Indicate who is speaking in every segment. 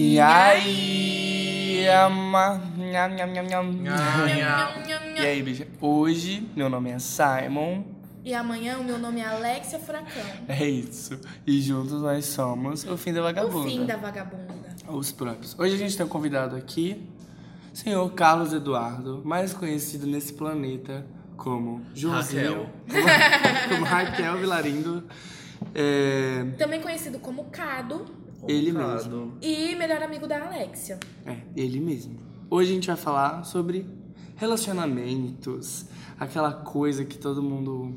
Speaker 1: E aí, ama... nham, nham, nham, nham.
Speaker 2: Nha,
Speaker 1: E aí, bicha? Hoje, meu nome é Simon.
Speaker 2: E amanhã o meu nome é Alexia Furacão.
Speaker 1: É isso. E juntos nós somos o Fim da Vagabunda.
Speaker 2: O fim da vagabunda.
Speaker 1: Os próprios. Hoje a gente tem um convidado aqui, senhor Carlos Eduardo, mais conhecido nesse planeta como Joãozinho. Como, como Raquel Vilarindo. É,
Speaker 2: Também conhecido como Cado
Speaker 1: ele mesmo.
Speaker 2: e melhor amigo da Alexia.
Speaker 1: É, ele mesmo. Hoje a gente vai falar sobre relacionamentos. Aquela coisa que todo mundo.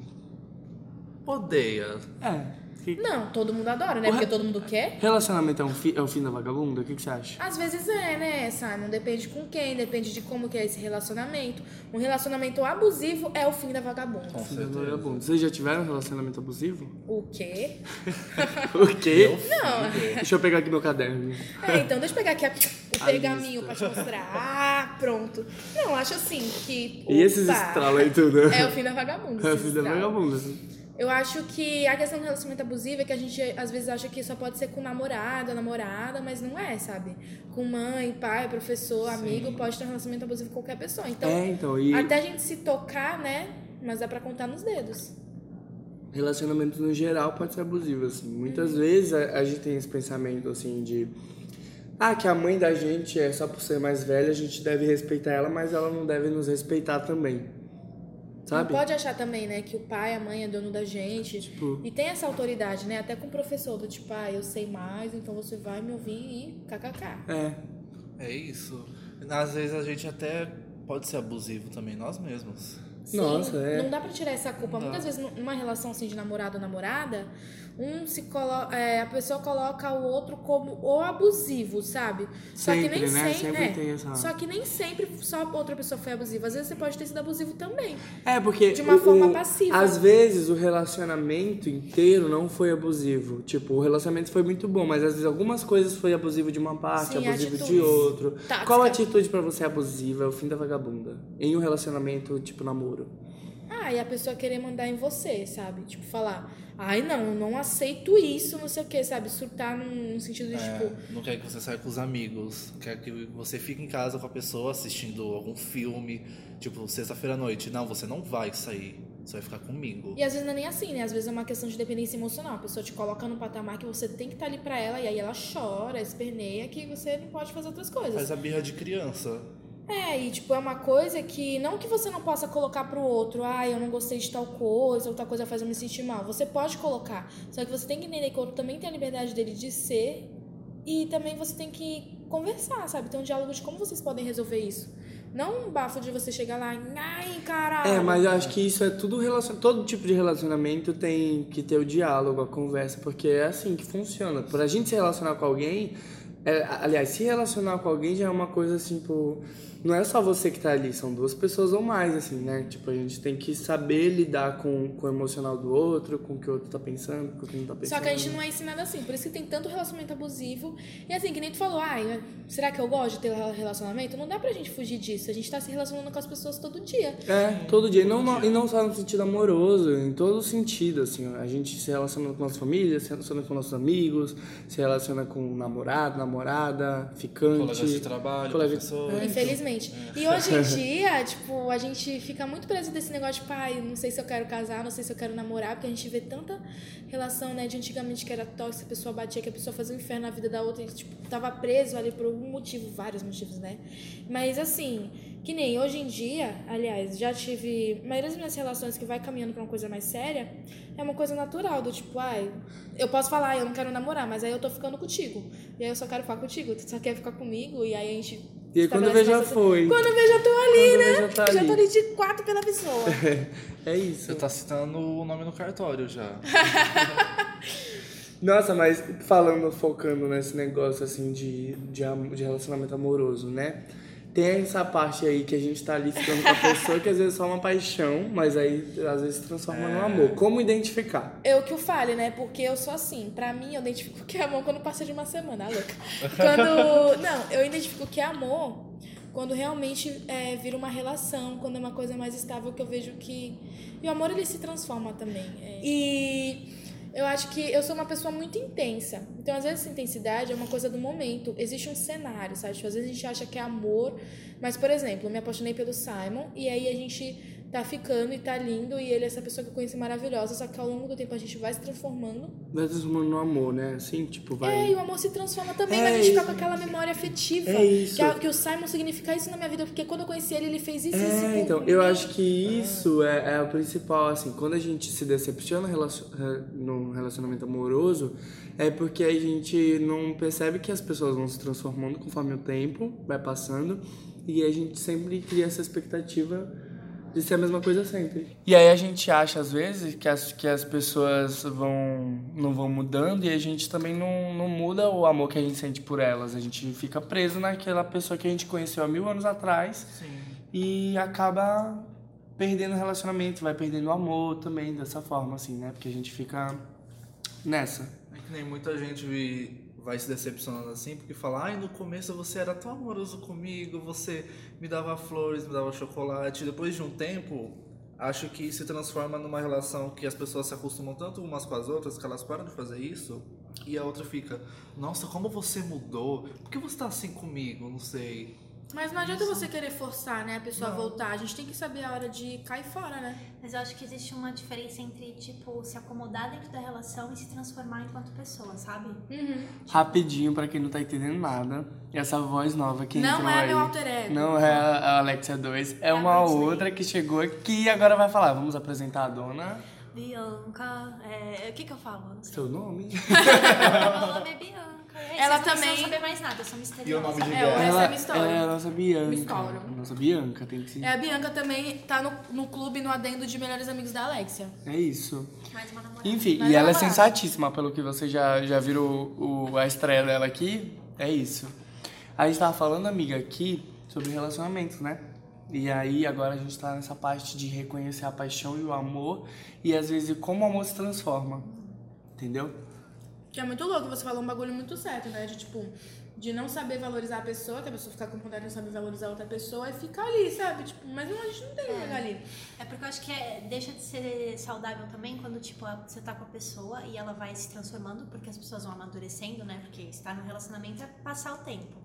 Speaker 3: Odeia.
Speaker 1: É. que-
Speaker 2: Não, todo mundo adora, né?
Speaker 1: O re-
Speaker 2: Porque todo mundo quer.
Speaker 1: Relacionamento é, um fi- é o fim da vagabunda? O que, que você acha?
Speaker 2: Às vezes é, né, Simon? Depende com quem, depende de como que é esse relacionamento. Um relacionamento abusivo é o fim da vagabunda.
Speaker 3: Com
Speaker 1: Fim da vagabunda. Vocês já tiveram um relacionamento abusivo?
Speaker 2: O quê?
Speaker 1: O quê?
Speaker 2: Não.
Speaker 1: Deixa eu pegar aqui meu caderno.
Speaker 2: É, então deixa eu pegar aqui a- o
Speaker 1: A
Speaker 2: pergaminho
Speaker 1: lista.
Speaker 2: pra te mostrar. Ah, pronto. Não, acho assim que.
Speaker 1: E esses estralos aí tudo?
Speaker 2: É o fim da vagabunda.
Speaker 1: É o fim da vagabunda.
Speaker 2: Eu acho que a questão do relacionamento abusivo é que a gente às vezes acha que só pode ser com namorado, namorada, mas não é, sabe? Com mãe, pai, professor, amigo, pode ter um relacionamento abusivo com qualquer pessoa. Então,
Speaker 1: É, então, e
Speaker 2: até a gente se tocar, né? Mas dá pra contar nos dedos.
Speaker 1: relacionamento no geral pode ser abusivo, assim. Muitas vezes a, a gente tem esse pensamento, assim, de... Ah, que a mãe da gente é só por ser mais velha, a gente deve respeitar ela, mas ela não deve nos respeitar também. Sabe?
Speaker 2: Não pode achar também, né, que o pai, a mãe é dono da gente.
Speaker 1: Tipo-
Speaker 2: E tem essa autoridade, né? Até com o professor, do tipo, ah, eu sei mais, então você vai me ouvir e kkk.
Speaker 1: É.
Speaker 3: É isso. Às vezes a gente até pode ser abusivo também, nós mesmos.
Speaker 2: Sim,
Speaker 1: Nossa, é.
Speaker 2: Não dá pra tirar essa culpa.
Speaker 3: Não.
Speaker 2: Muitas vezes, numa relação assim de namorado ou namorada, um se colo é, a pessoa coloca o outro como o abusivo, sabe? Só que nem
Speaker 1: né?
Speaker 2: sempre.
Speaker 1: Sempre
Speaker 2: é,
Speaker 1: tem essa-
Speaker 2: Só que nem sempre só outra pessoa foi abusiva. Às vezes você pode ter sido abusivo também.
Speaker 1: É, porque.
Speaker 2: De uma
Speaker 1: o-
Speaker 2: forma passiva.
Speaker 1: Às vezes o relacionamento inteiro não foi abusivo. Tipo, o relacionamento foi muito bom, mas às vezes algumas coisas foi abusivo de uma parte,
Speaker 2: Sim,
Speaker 1: abusivo de
Speaker 2: atitudes.
Speaker 1: outro.
Speaker 2: Tática.
Speaker 1: Qual atitude pra você é abusiva? É o fim da vagabunda. Em um relacionamento, tipo, namoro.
Speaker 2: Ah, e a pessoa querer mandar em você, sabe? Tipo, falar, ai não, eu não aceito isso, não sei o que, sabe? Surtar num, no sentido de,
Speaker 3: É,
Speaker 2: tipo,
Speaker 3: não quer que você saia com os amigos, quer que você fique em casa com a pessoa assistindo algum filme, tipo, sexta-feira à noite. Não, você não vai sair, você vai ficar comigo.
Speaker 2: E às vezes não é nem assim, né? Às vezes é uma questão de dependência emocional. A pessoa te coloca num patamar que você tem que estar ali pra ela e aí ela chora, esperneia que você não pode fazer outras coisas.
Speaker 3: Faz a birra de criança.
Speaker 2: É, e tipo, é uma coisa que não que você não possa colocar pro outro, ah, eu não gostei de tal coisa, ou tal coisa faz eu me sentir mal. Você pode colocar. Só que você tem que entender que o outro também tem a liberdade dele de ser e também você tem que conversar, sabe? Ter um diálogo de como vocês podem resolver isso. Não um bafo de você chegar lá, ai, caralho.
Speaker 1: É, mas eu acho que isso é tudo relacion... Todo tipo de relacionamento tem que ter o diálogo, a conversa, porque é assim que funciona. Pra gente se relacionar com alguém, é, aliás, se relacionar com alguém já é uma coisa assim, tipo, não é só você que tá ali, são duas pessoas ou mais, assim, né? Tipo, a gente tem que saber lidar com, com o emocional do outro, com o que o outro tá pensando, com o que não tá pensando.
Speaker 2: Só que a gente não é ensinado assim, por isso que tem tanto relacionamento abusivo. E assim, que nem tu falou, ai, será que eu gosto de ter relacionamento? Não dá pra gente fugir disso. A gente tá se relacionando com as pessoas todo dia.
Speaker 1: É, todo dia. E não, não- e não só no sentido amoroso, em todo sentido, assim. A gente se relaciona com nossa família, se relaciona com nossos amigos, se relaciona com namorado, namorada, ficante.
Speaker 3: Colegas de trabalho,
Speaker 1: colega-
Speaker 3: professor.
Speaker 1: É.
Speaker 2: Infelizmente. E hoje em dia, tipo, a gente fica muito preso desse negócio de pai, não sei se eu quero casar, não sei se eu quero namorar, porque a gente vê tanta relação, né, de antigamente que era tóxica, a pessoa batia, que a pessoa fazia um inferno na vida da outra, e, tipo, tava preso ali por algum motivo, vários motivos, né? Mas assim, que nem hoje em dia, aliás, já tive. A maioria das minhas relações que vai caminhando pra uma coisa mais séria é uma coisa natural, do tipo, ai, eu posso falar, eu não quero namorar, mas aí eu tô ficando contigo. E aí eu só quero ficar contigo, tu só quer ficar comigo, e aí a gente.
Speaker 1: E aí quando eu ver já foi.
Speaker 2: Quando eu ver já tô ali,
Speaker 1: Quando eu
Speaker 2: né?
Speaker 1: já tá
Speaker 2: já
Speaker 1: ali.
Speaker 2: tô ali de quatro pela pessoa.
Speaker 1: É isso.
Speaker 3: Você tá citando o nome no cartório já.
Speaker 1: Nossa, mas falando, focando nesse negócio assim de, de, de relacionamento amoroso, né? Tem essa parte aí que a gente tá ali ficando com a pessoa que às vezes é só uma paixão, mas aí às vezes se transforma
Speaker 3: É.
Speaker 1: no amor. Como identificar?
Speaker 2: Eu que o fale, né? Porque eu sou assim. Pra mim, eu identifico que é amor quando passa de uma semana, ah, louca. Quando. Não, eu identifico que é amor quando realmente é, vira uma relação, quando é uma coisa mais estável, que eu vejo que. E o amor ele se transforma também. é. E Eu acho que eu sou uma pessoa muito intensa. Então, às vezes, essa intensidade é uma coisa do momento. Existe um cenário, sabe? Tipo, às vezes a gente acha que é amor. Mas, por exemplo, eu me apaixonei pelo Simon e aí a gente tá ficando e tá lindo e ele é essa pessoa que eu conheci maravilhosa, só que ao longo do tempo a gente vai se transformando.
Speaker 1: Vai transformando no amor, né? Assim, tipo, vai.
Speaker 2: É, e o amor se transforma também,
Speaker 1: É
Speaker 2: mas a gente fica
Speaker 1: isso.
Speaker 2: com aquela memória afetiva.
Speaker 1: É isso.
Speaker 2: Que, que o Simon significa isso na minha vida, porque quando eu conheci ele, ele fez isso, isso.
Speaker 1: É,
Speaker 2: com-
Speaker 1: então, eu acho que isso é, é o principal, assim, quando a gente se decepciona num relacionamento amoroso, é porque a gente não percebe que as pessoas vão se transformando conforme o tempo vai passando, e a gente sempre cria essa expectativa de ser a mesma coisa sempre. E aí a gente acha, às vezes, que as, que as pessoas vão não vão mudando e a gente também não, não muda o amor que a gente sente por elas. A gente fica preso naquela pessoa que a gente conheceu há mil anos atrás
Speaker 3: Sim.
Speaker 1: e acaba perdendo o relacionamento, vai perdendo o amor também dessa forma, assim, né? Porque a gente fica nessa.
Speaker 3: É que nem muita gente vi- vai se decepcionando assim, porque fala, ai, no começo você era tão amoroso comigo, você me dava flores, me dava chocolate. Depois de um tempo, acho que se transforma numa relação que as pessoas se acostumam tanto umas com as outras que elas param de fazer isso. E a outra fica, nossa, como você mudou? Por que você tá assim comigo? Não sei.
Speaker 2: Mas não adianta você querer forçar, né, a pessoa a voltar. A gente tem que saber a hora de cair fora, né?
Speaker 4: Mas eu acho que existe uma diferença entre, tipo, se acomodar dentro da relação e se transformar enquanto pessoa, sabe?
Speaker 2: Uhum.
Speaker 1: Rapidinho, pra quem não tá entendendo nada, essa voz nova que
Speaker 2: Não
Speaker 1: entrou
Speaker 2: é
Speaker 1: aí,
Speaker 2: meu alter ego.
Speaker 1: Não é a Alexia 2, é
Speaker 4: a
Speaker 1: uma outra que chegou aqui e agora vai falar. Vamos apresentar a dona.
Speaker 4: Bianca, é... o que que eu falo? Não.
Speaker 1: Seu nome?
Speaker 4: Meu nome é Bianca. É,
Speaker 2: Ela
Speaker 4: vocês não
Speaker 2: também-
Speaker 4: precisam saber mais nada, eu sou misteriosa.
Speaker 3: E o nome de
Speaker 2: É, o resto é
Speaker 1: ela, ela é a nossa Bianca.
Speaker 2: Uma história.
Speaker 1: Nossa Bianca, tem que ser.
Speaker 2: É, a Bianca também tá no, no clube, no adendo de melhores amigos da Alexia.
Speaker 1: É isso.
Speaker 4: Mais uma namorada.
Speaker 1: Enfim,
Speaker 2: Mas
Speaker 1: e ela é
Speaker 2: ela vai.
Speaker 1: sensatíssima, pelo que você já, já viram o, o- a estreia dela aqui. É isso. A gente tava falando, amiga, aqui sobre relacionamentos, né? E aí agora a gente tá nessa parte de reconhecer a paixão e o amor e às vezes como o amor se transforma. Entendeu?
Speaker 2: Que é muito louco, você falou um bagulho muito certo, né? De tipo, de não saber valorizar a pessoa, que a pessoa fica com vontade de não saber valorizar outra pessoa e fica ali, sabe? Tipo, mas não, a gente não tem que ficar ali.
Speaker 4: É porque eu acho que é- deixa de ser saudável também quando, tipo, você tá com a pessoa e ela vai se transformando, porque as pessoas vão amadurecendo, né? Porque estar no relacionamento é passar o tempo.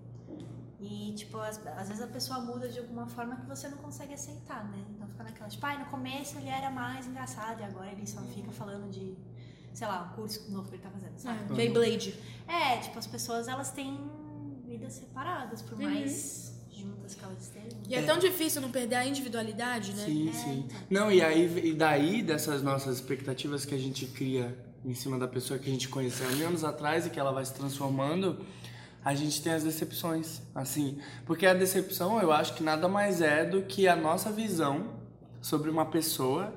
Speaker 4: E, tipo, às, às vezes a pessoa muda de alguma forma que você não consegue aceitar, né? Então fica naquela, tipo, ai, no começo ele era mais engraçado e agora ele só fica falando de, sei lá, um curso novo que ele tá fazendo, sabe?
Speaker 2: É, Beyblade.
Speaker 4: É, tipo, as pessoas, elas têm vidas separadas, por
Speaker 2: Uhum.
Speaker 4: mais juntas que elas estejam.
Speaker 2: E é tão difícil não perder a individualidade, né?
Speaker 1: Sim,
Speaker 4: É,
Speaker 1: sim.
Speaker 4: então.
Speaker 1: Não, e aí e daí dessas nossas expectativas que a gente cria em cima da pessoa que a gente conheceu há anos atrás e que ela vai se transformando, a gente tem as decepções, assim. Porque a decepção, eu acho que nada mais é do que a nossa visão sobre uma pessoa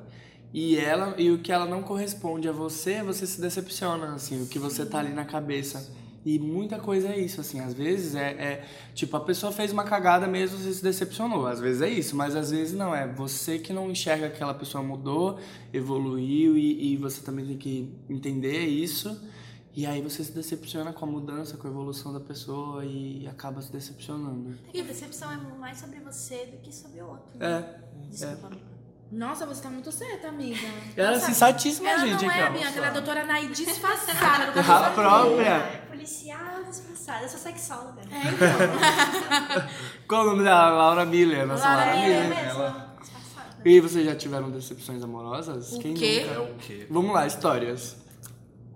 Speaker 1: e ela e o que ela não corresponde a você, você se decepciona, assim, o que você tá ali na cabeça. E muita coisa é isso, assim, às vezes é, é tipo, a pessoa fez uma cagada mesmo, você se decepcionou, às vezes é isso, mas às vezes não, é você que não enxerga que aquela pessoa mudou, evoluiu e, e você também tem que entender isso, e aí você se decepciona com a mudança, com a evolução da pessoa e acaba se decepcionando.
Speaker 4: E a decepção é mais sobre você do que sobre o outro.
Speaker 1: É,
Speaker 4: Desculpa, amiga.
Speaker 2: Nossa, você tá muito certa, amiga.
Speaker 1: ela é sensatíssima,
Speaker 2: Ela
Speaker 1: gente,
Speaker 2: não
Speaker 1: aqui,
Speaker 2: é,
Speaker 1: ó.
Speaker 2: Bianca, ela é a doutora Naí disfarçada. do
Speaker 1: A própria.
Speaker 4: É policial disfarçada. Eu sou sexóloga.
Speaker 2: É, então.
Speaker 1: Qual o nome dela? Laura Miller, nossa
Speaker 2: Laura
Speaker 1: Laura,
Speaker 2: Miller
Speaker 1: Miller. Ela... E vocês já tiveram decepções amorosas?
Speaker 2: O
Speaker 1: Quem
Speaker 2: quê?
Speaker 1: nunca?
Speaker 3: É o quê?
Speaker 1: Vamos lá, histórias.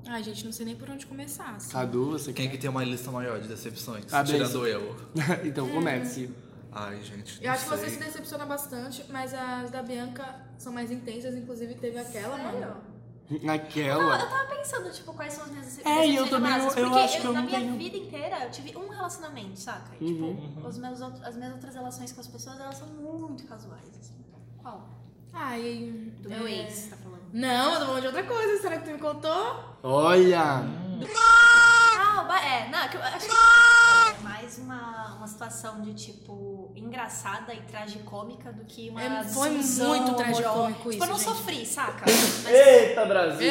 Speaker 2: Ai, gente, não sei nem por onde começar. assim.
Speaker 1: Cadu, você
Speaker 3: Quem
Speaker 1: quer?
Speaker 3: que tem uma lista maior de decepções?
Speaker 1: Ah,
Speaker 3: Tirando eu.
Speaker 1: então comece.
Speaker 3: Ai, gente.
Speaker 2: Eu
Speaker 3: não
Speaker 2: acho que você
Speaker 3: sei.
Speaker 2: se decepciona bastante, mas as da Bianca são mais intensas, inclusive teve aquela,
Speaker 4: Sério?
Speaker 2: mano.
Speaker 4: Não,
Speaker 1: Naquela.
Speaker 4: eu tava pensando, tipo, quais são as minhas
Speaker 1: É, e eu
Speaker 4: decepções
Speaker 1: também,
Speaker 4: amorosas,
Speaker 1: eu
Speaker 4: porque
Speaker 1: acho que eu
Speaker 4: na
Speaker 1: não
Speaker 4: minha
Speaker 1: tenho.
Speaker 4: vida inteira eu tive um relacionamento, saca? E,
Speaker 1: Uhum.
Speaker 4: tipo, os meus as minhas outras relações com as pessoas, elas são muito casuais, assim. Qual?
Speaker 2: Ai,
Speaker 4: Do meu
Speaker 2: é.
Speaker 4: ex, tá falando?
Speaker 2: Não, eu tô falando de outra coisa. Será que tu me contou?
Speaker 1: Olha!
Speaker 4: Ah, é, não, que eu acho que é mais uma, uma situação de, tipo, engraçada e tragicômica do que uma
Speaker 2: É, foi muito tragicômico isso,
Speaker 4: Tipo, eu não
Speaker 2: gente.
Speaker 4: sofri, saca? Mas
Speaker 1: Eita, Brasil!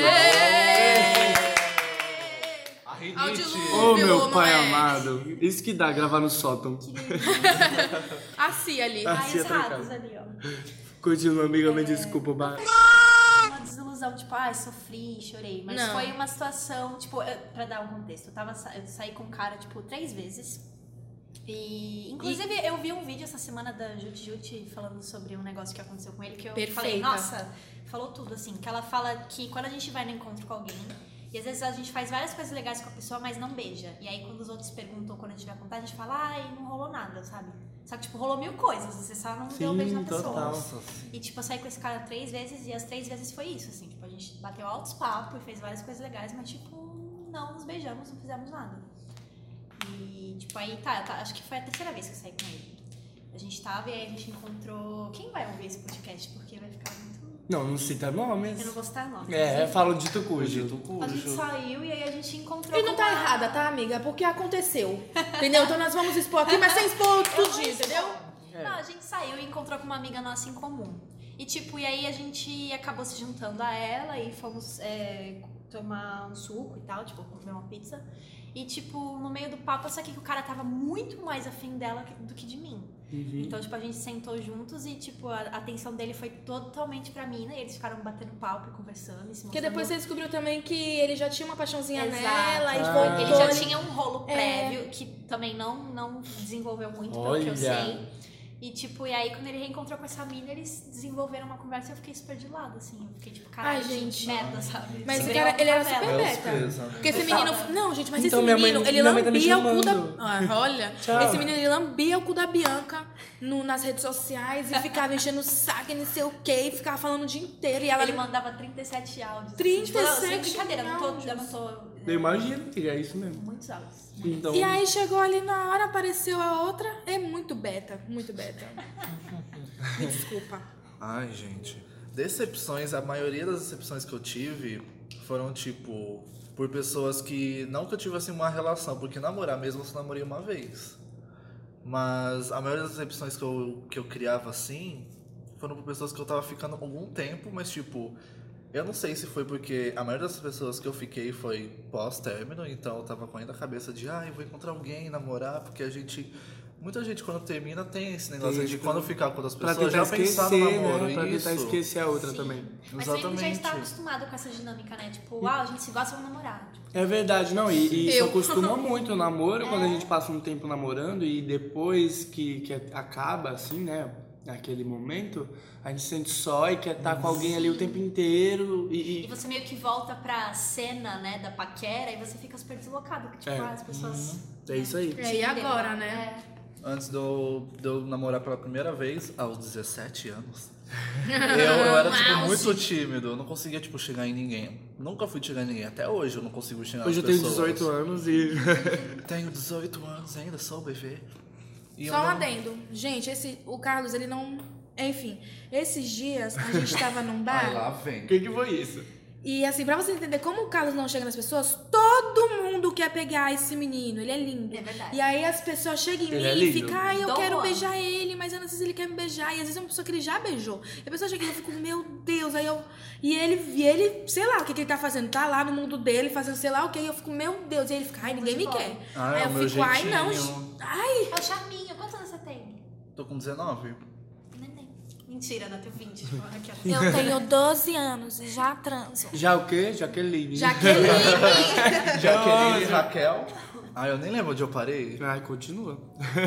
Speaker 3: A.
Speaker 2: Ao dilúvio.
Speaker 1: Ô, meu
Speaker 2: Viu,
Speaker 1: pai
Speaker 2: moleque?
Speaker 1: amado. Isso que dá, gravar no sótão.
Speaker 2: A Cia ali.
Speaker 1: Ah.
Speaker 4: mais
Speaker 1: Sim, é
Speaker 4: ratos ali, ó.
Speaker 1: Continua, amiga, me desculpa. ba-
Speaker 4: Falando, tipo, ai, sofri, chorei. Mas
Speaker 2: Não.
Speaker 4: foi uma situação, tipo, eu- pra dar um contexto, eu, tava, eu saí com um cara, tipo, três vezes. E, inclusive, eu vi um vídeo essa semana da Jut Jut falando sobre um negócio que aconteceu com ele, que eu
Speaker 2: Perfeita.
Speaker 4: falei, nossa, falou tudo, assim. Que ela fala que quando a gente vai no encontro com alguém, e às vezes a gente faz várias coisas legais com a pessoa, mas não beija. E aí, quando os outros perguntam, quando a gente vai contar, a gente fala, ai, não rolou nada, sabe? Só que, tipo, rolou mil coisas, você só não deu um beijo na
Speaker 1: Sim,
Speaker 4: pessoa.
Speaker 1: total.
Speaker 3: Assim.
Speaker 4: E, tipo, eu saí com esse cara três vezes e as três vezes foi isso, assim. Tipo, gente bateu altos papos e fez várias coisas legais, mas, tipo, não nos beijamos, não fizemos nada. E, tipo, aí tá, tá, acho que foi a terceira vez que eu saí com ele. A gente tava e aí a gente encontrou. Quem vai ouvir esse podcast? Porque vai ficar muito.
Speaker 1: Não, não cita nomes.
Speaker 4: Eu não vou citar nomes.
Speaker 1: É,
Speaker 4: mas,
Speaker 1: fala o dito
Speaker 3: O
Speaker 1: cujo.
Speaker 3: dito
Speaker 4: A gente saiu e aí a gente encontrou.
Speaker 2: E não tá
Speaker 4: uma-
Speaker 2: errada, tá, amiga? Porque aconteceu. Entendeu? Então nós vamos expor aqui, mas sem expor tudo, entendeu?
Speaker 1: É.
Speaker 4: Não, a gente saiu e encontrou com uma amiga nossa em comum. E tipo, e aí a gente acabou se juntando a ela e fomos é, tomar um suco e tal, tipo, comer uma pizza. E tipo, no meio do papo eu saquei que o cara tava muito mais afim dela do que de mim.
Speaker 1: Uhum.
Speaker 4: Então, tipo, a gente sentou juntos e, tipo, a atenção dele foi totalmente pra mim, né? E eles ficaram batendo papo e conversando e se
Speaker 2: Porque depois você descobriu também que ele já tinha uma paixãozinha
Speaker 4: Exato.
Speaker 2: nela e
Speaker 1: Ah.
Speaker 4: Ele já tinha um rolo
Speaker 2: É.
Speaker 4: prévio que também não, não desenvolveu muito, pelo que eu
Speaker 1: Olha.
Speaker 4: sei. E, tipo, e aí quando ele reencontrou com essa mina, eles desenvolveram uma conversa e eu fiquei super de lado, assim. Eu fiquei tipo, caralho,
Speaker 2: Ai, gente.
Speaker 4: merda, sabe?
Speaker 2: Mas esse
Speaker 4: Virei
Speaker 2: cara, ele era super
Speaker 3: Belas
Speaker 2: beta.
Speaker 3: presas.
Speaker 2: Porque esse menino. Não, gente, mas
Speaker 1: Então,
Speaker 2: esse
Speaker 1: minha mãe-
Speaker 2: menino, ele
Speaker 1: tá
Speaker 2: lambia o cu da. Ah, olha.
Speaker 1: Tchau.
Speaker 2: Esse menino, ele lambia o cu da Bianca no- nas redes sociais e ficava enchendo o saco e não sei o quê, e ficava falando o dia inteiro. E ela.
Speaker 4: Ele mandava 37 áudios.
Speaker 2: 37
Speaker 4: assim, tipo, não, sem brincadeira, não tô, eu não tô.
Speaker 1: Eu imagino que é isso mesmo.
Speaker 4: Muitos áudios.
Speaker 1: Então,
Speaker 2: E aí chegou ali na hora, apareceu a outra. É muito beta, muito beta. Me desculpa.
Speaker 3: Ai, gente. Decepções, a maioria das decepções que eu tive foram, tipo, por pessoas que. Não que eu tivesse uma relação, porque namorar mesmo eu só namorei uma vez. Mas a maioria das decepções que eu, que eu criava assim foram por pessoas que eu tava ficando há algum tempo, mas tipo. Eu não sei se foi porque a maioria das pessoas que eu fiquei foi pós-término, então eu tava com ainda a cabeça de, ah, eu vou encontrar alguém, namorar, porque a gente. Muita gente quando termina tem esse negócio
Speaker 1: Tem
Speaker 3: de quando
Speaker 1: né?
Speaker 3: ficar com outras
Speaker 1: pra
Speaker 3: pessoas
Speaker 1: tentar
Speaker 3: já pensar
Speaker 1: esquecer,
Speaker 3: no namoro.
Speaker 1: né? Pra
Speaker 3: isso.
Speaker 1: tentar esquecer a outra
Speaker 4: Sim.
Speaker 1: também.
Speaker 4: Mas a gente já
Speaker 3: Exatamente.
Speaker 4: está acostumado com essa dinâmica, né? Tipo, ah, a gente se gosta, vamos namorar. Tipo,
Speaker 1: É verdade, não, e, e isso acostuma muito o namoro, quando a gente passa um tempo namorando e depois que, que acaba, assim, né, aquele momento, a gente se sente só e quer estar com alguém ali o tempo inteiro e...
Speaker 4: E
Speaker 1: e-
Speaker 4: você meio que volta pra cena, né, da paquera e você fica super deslocado. Porque, tipo,
Speaker 1: É.
Speaker 4: ah, as pessoas.
Speaker 1: É isso aí.
Speaker 2: É, e agora, né?
Speaker 4: É.
Speaker 3: Antes de eu, de eu namorar pela primeira vez, aos 17 anos, eu, eu era, tipo, muito tímido. Eu não conseguia, tipo, chegar em ninguém. Nunca fui chegar em ninguém. Até hoje eu não consigo chegar
Speaker 1: Hoje eu tenho
Speaker 3: pessoas.
Speaker 1: 18 anos e...
Speaker 3: Tenho 18 anos ainda, sou bebê. E
Speaker 2: Só
Speaker 3: eu
Speaker 2: um
Speaker 3: não-
Speaker 2: adendo. Gente, esse, o Carlos, ele não. Enfim, esses dias a gente tava num
Speaker 3: Ai,
Speaker 2: bar.
Speaker 3: lá vem.
Speaker 1: O que que foi isso?
Speaker 2: E assim, pra você entender como o Carlos não chega nas pessoas, todo mundo quer pegar esse menino. Ele é lindo.
Speaker 4: É verdade.
Speaker 2: E aí as pessoas chegam em
Speaker 1: Ele é
Speaker 2: mim e
Speaker 1: lindo.
Speaker 2: ficam, ai, eu
Speaker 4: Dom
Speaker 2: quero
Speaker 4: Juan.
Speaker 2: beijar ele, mas eu não sei se ele quer me beijar. E às vezes é uma pessoa que ele já beijou. E a pessoa chega e eu fico, meu Deus, aí eu. E ele, e ele, sei lá o que, que ele tá fazendo, tá lá no mundo dele, fazendo sei lá o que, e eu fico, meu Deus, e ele fica, ai, ninguém me quer.
Speaker 3: Ah,
Speaker 2: aí
Speaker 3: é
Speaker 2: eu fico, ai, não.
Speaker 3: jeitinho.
Speaker 2: Ai,
Speaker 4: É o charminho. Quantos anos você tem?
Speaker 3: Tô com 19.
Speaker 4: Mentira, não, tenho 20. Tipo, aqui, ó.
Speaker 2: eu tenho 12 anos e já transo.
Speaker 1: Já o quê? Jaqueline.
Speaker 2: Jaqueline.
Speaker 3: Jaqueline, Raquel. Ah, eu nem lembro onde eu parei.
Speaker 1: Ai, continua.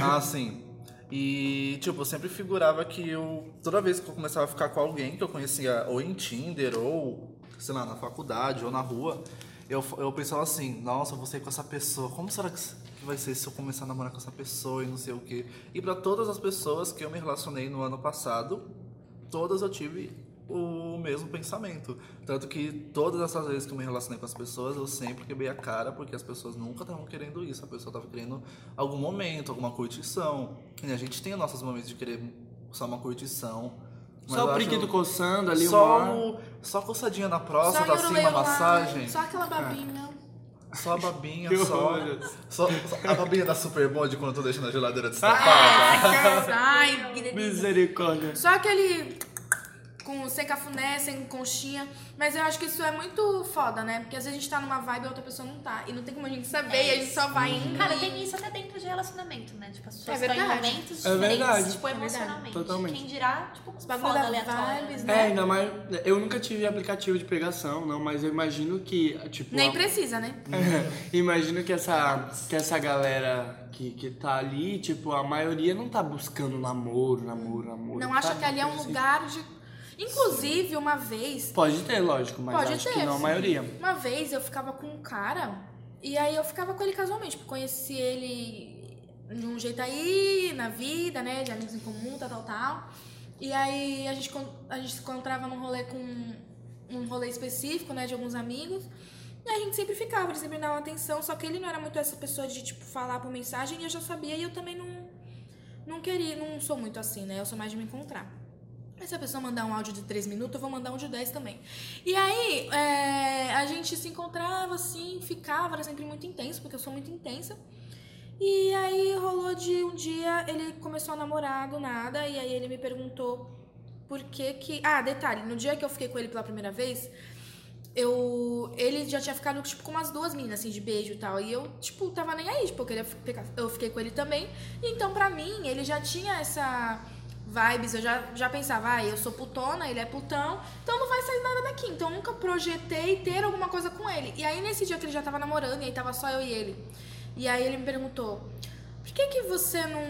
Speaker 3: Ah, sim. E, tipo, eu sempre figurava que eu. Toda vez que eu começava a ficar com alguém que eu conhecia, ou em Tinder, ou, sei lá, na faculdade, ou na rua, eu, eu pensava assim: nossa, eu vou sair com essa pessoa. Como será que vai ser se eu começar a namorar com essa pessoa e não sei o quê? E pra todas as pessoas que eu me relacionei no ano passado, todas eu tive o mesmo pensamento. Tanto que todas essas vezes que eu me relacionei com as pessoas, eu sempre quebrei a cara, porque as pessoas nunca estavam querendo isso. A pessoa estava querendo algum momento, alguma curtição. E a gente tem os nossos momentos de querer só uma curtição. mas
Speaker 1: Só o
Speaker 3: acho-
Speaker 1: periquito coçando ali,
Speaker 3: só,
Speaker 1: uma...
Speaker 3: o- só a coçadinha na próstata, assim, uma massagem.
Speaker 2: Só aquela babinha.
Speaker 3: Só a babinha,
Speaker 1: Que
Speaker 3: só, só, só A babinha da Superbond quando eu tô deixando a geladeira
Speaker 1: Ah,
Speaker 3: destapada.
Speaker 2: Ai, que delícia.
Speaker 1: Misericórdia.
Speaker 2: Só aquele. Com, sem cafuné, sem conchinha. Mas eu acho que isso é muito foda, né? Porque às vezes a gente tá numa vibe e a outra pessoa não tá. E não tem como a gente saber,
Speaker 4: É
Speaker 2: e a gente só vai indo.
Speaker 4: Cara,
Speaker 2: e-
Speaker 4: tem isso até dentro de relacionamento, né? Tipo, as pessoas
Speaker 2: É
Speaker 4: estão em momentos
Speaker 1: É
Speaker 4: diferentes,
Speaker 1: verdade.
Speaker 4: tipo,
Speaker 2: É
Speaker 4: emocionalmente.
Speaker 1: Totalmente.
Speaker 4: Quem dirá, tipo,
Speaker 2: Os
Speaker 4: um
Speaker 2: bagulho
Speaker 4: foda
Speaker 2: da
Speaker 4: aleatório.
Speaker 2: vibes,
Speaker 4: né?
Speaker 1: É, ainda mais. Eu nunca tive aplicativo de pegação, não, mas eu imagino que, tipo.
Speaker 2: Nem
Speaker 1: a-
Speaker 2: precisa, né?
Speaker 1: imagino que essa, que essa galera que, que tá ali, tipo, a maioria não tá buscando namoro, namoro, namoro.
Speaker 2: Não acha
Speaker 1: sabe?
Speaker 2: que ali é um
Speaker 1: Assim.
Speaker 2: lugar de. Inclusive, uma vez.
Speaker 1: Pode ter, lógico, mas
Speaker 2: Pode
Speaker 1: acho
Speaker 2: ter,
Speaker 1: que não a
Speaker 2: sim.
Speaker 1: maioria.
Speaker 2: Uma vez eu ficava com um cara e aí eu ficava com ele casualmente, porque conheci ele de um jeito aí, na vida, né? De amigos em comum, tal, tal, tal. E aí a gente, a gente se encontrava num rolê com um rolê específico, né? De alguns amigos. E a gente sempre ficava, ele sempre dava atenção, só que ele não era muito essa pessoa de, tipo, falar por mensagem e eu já sabia e eu também não, não queria, não sou muito assim, né? Eu sou mais de me encontrar. Mas se a pessoa mandar um áudio de 3 minutos, eu vou mandar um de 10 também. E aí, é, a gente se encontrava assim, ficava, era sempre muito intenso, porque eu sou muito intensa. E aí rolou de um dia, ele começou a namorar do nada, e aí ele me perguntou por que que. Ah, detalhe, no dia que eu fiquei com ele pela primeira vez, eu. Ele já tinha ficado, tipo, com umas duas meninas, assim, de beijo e tal. E eu, tipo, tava nem aí, tipo, eu queria ficar. Eu fiquei com ele também. Então, pra mim, ele já tinha essa vibes, eu já, já pensava, ah, eu sou putona, ele é putão, então não vai sair nada daqui. Então nunca projetei ter alguma coisa com ele. E aí nesse dia que ele já tava namorando, e aí tava só eu e ele. E aí ele me perguntou, por que que você não,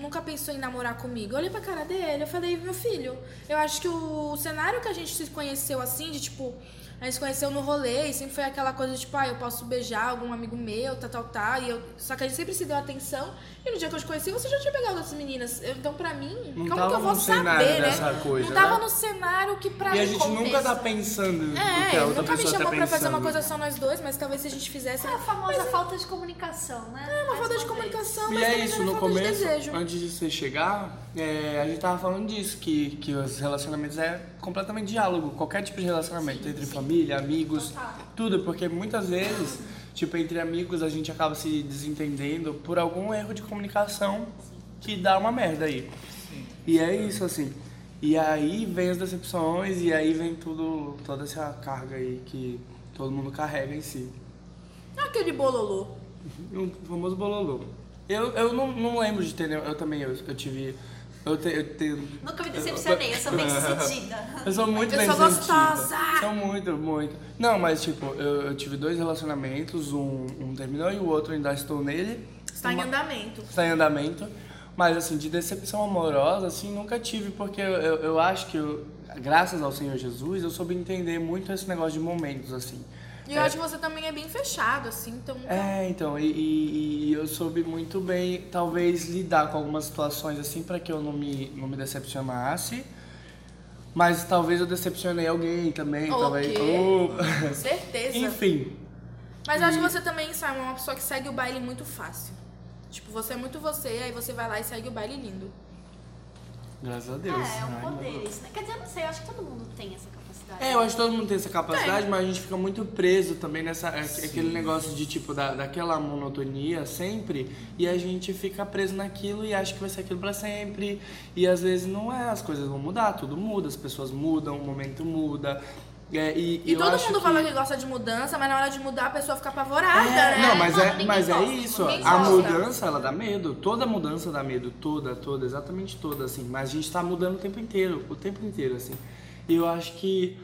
Speaker 2: nunca pensou em namorar comigo? Eu olhei pra cara dele, eu falei, meu filho, eu acho que o cenário que a gente se conheceu assim, de tipo, a gente se conheceu no rolê e sempre foi aquela coisa de tipo, ah, eu posso beijar algum amigo meu, tal, tal, tal. E eu, só que a gente sempre se deu atenção. E no dia que eu te conheci, você já tinha pegado outras meninas. Eu- então, pra mim,
Speaker 1: Não
Speaker 2: como que eu vou saber, né?
Speaker 1: coisa,
Speaker 2: não tava
Speaker 1: né?
Speaker 2: no cenário que pra
Speaker 1: E a
Speaker 2: mim
Speaker 1: gente nunca tá pensando o que
Speaker 2: É,
Speaker 1: a
Speaker 2: ele
Speaker 1: outra
Speaker 2: nunca me
Speaker 1: pessoa
Speaker 2: chamou
Speaker 1: tá
Speaker 2: pra fazer uma coisa só nós dois, mas talvez se a gente fizesse.
Speaker 4: É a famosa falta de comunicação, né?
Speaker 2: É uma falta de comunicação, mas
Speaker 1: E é isso,
Speaker 2: não
Speaker 1: no
Speaker 2: de
Speaker 1: começo,
Speaker 2: desejo.
Speaker 1: antes de você chegar, é, a gente tava falando disso, que, que os relacionamentos é completamente diálogo, qualquer tipo de relacionamento, entre família, amigos,
Speaker 4: Total.
Speaker 1: tudo, porque muitas vezes, tipo, entre amigos a gente acaba se desentendendo por algum erro de comunicação que dá uma merda aí. E é isso, assim. E aí vem as decepções e aí vem tudo, toda essa carga aí que todo mundo carrega em si.
Speaker 2: Aquele bololô.
Speaker 1: O famoso bololô. Eu, eu não, não lembro de ter. Eu também, eu, eu tive. Eu, te, eu tenho.
Speaker 4: Nunca me decepcionei, eu sou bem decidida.
Speaker 1: Eu sou muito
Speaker 2: Eu
Speaker 1: bem
Speaker 2: sou
Speaker 1: sentida.
Speaker 2: gostosa!
Speaker 1: Sou muito, muito. Não, mas tipo, eu, eu tive dois relacionamentos, um, um terminou e o outro ainda estou nele.
Speaker 2: Está em
Speaker 1: Uma-
Speaker 2: andamento.
Speaker 1: Está em andamento. Mas assim, de decepção amorosa, assim, nunca tive, porque eu, eu, eu acho que, eu, graças ao Senhor Jesus, eu soube entender muito esse negócio de momentos, assim.
Speaker 2: E eu acho que você também é bem fechado, assim, então.
Speaker 1: É, então, e, e- e eu soube muito bem, talvez, lidar com algumas situações assim para que eu não me, não me decepcionasse. Mas talvez eu decepcionei alguém também,
Speaker 2: O
Speaker 1: talvez. Oh.
Speaker 2: Certeza.
Speaker 1: Enfim.
Speaker 2: Mas eu acho que você também, Simon, é uma pessoa que segue o baile muito fácil. Tipo, você é muito você, aí você vai lá e segue o baile lindo.
Speaker 1: Graças a Deus.
Speaker 4: É, é um
Speaker 1: Ai,
Speaker 4: poder isso, né? Quer dizer, eu não sei, eu acho que todo mundo tem essa capacidade.
Speaker 1: É, eu acho que todo mundo tem essa capacidade, mas a gente fica muito preso também nessa é, aquele negócio de tipo da, daquela monotonia sempre e a gente fica preso naquilo e acha que vai ser aquilo pra sempre e às vezes não é, as coisas vão mudar, tudo muda, as pessoas mudam, o momento muda. É, e,
Speaker 2: E todo mundo
Speaker 1: que...
Speaker 2: fala que gosta de mudança, mas na hora de mudar a pessoa fica apavorada,
Speaker 1: É,
Speaker 2: né?
Speaker 1: não, mas
Speaker 4: Mano,
Speaker 1: é, mas é
Speaker 4: gosta,
Speaker 1: isso.
Speaker 2: ninguém
Speaker 1: A mudança, ela dá medo. Toda mudança dá medo. Toda, toda, exatamente toda, assim. Mas a gente tá mudando o tempo inteiro. O tempo inteiro, assim. E eu acho que